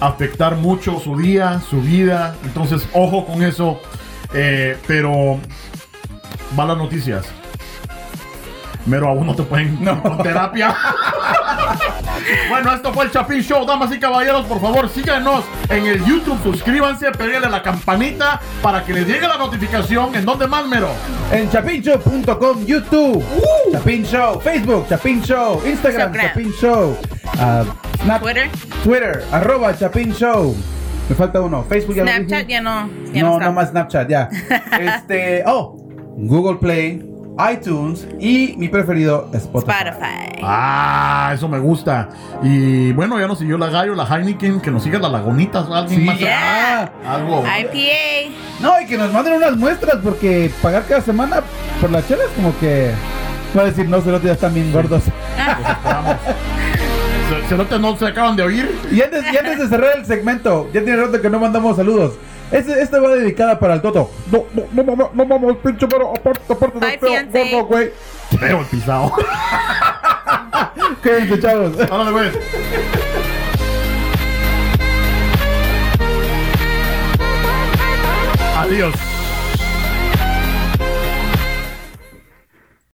afectar mucho su día, su vida. Entonces, ojo con eso. Eh, pero, malas noticias. Mero aún no te pueden con terapia. bueno, esto fue el Chapín Show, damas y caballeros. Por favor, síganos en el YouTube, suscríbanse, a la campanita para que les llegue la notificación. ¿En dónde más, Mero? En chapinshow.com, YouTube, Chapin Show, Facebook, Chapin Show, Instagram, Instagram. Chapin Show, Snap- Twitter, Twitter, arroba Chapin Show. Me falta uno. Facebook ya lo Snapchat dije. ya no. Ya No, está. no más Snapchat, ya. este, oh, Google Play, iTunes y mi preferido Spotify. Spotify. Ah, eso me gusta. Y bueno, ya nos siguió la Gallo, la Heineken, que nos siga las Lagunitas, alguien Sí, más. Yeah. Algo. IPA. No, y que nos manden unas muestras porque pagar cada semana por las chelas como que... Voy a decir, no, se ya están bien gordos. Vamos. Ce- Cerotes no se acaban de oír. Y antes, y antes de cerrar el segmento, ya tiene rato que no mandamos saludos. Este, esta va dedicada para el Toto. No, no, no, no, no, vamos, pinche, pero aparte, aparte del feo, gordo, güey. Feo el pisado. Quédense, chavos. Órale, pues. Adiós.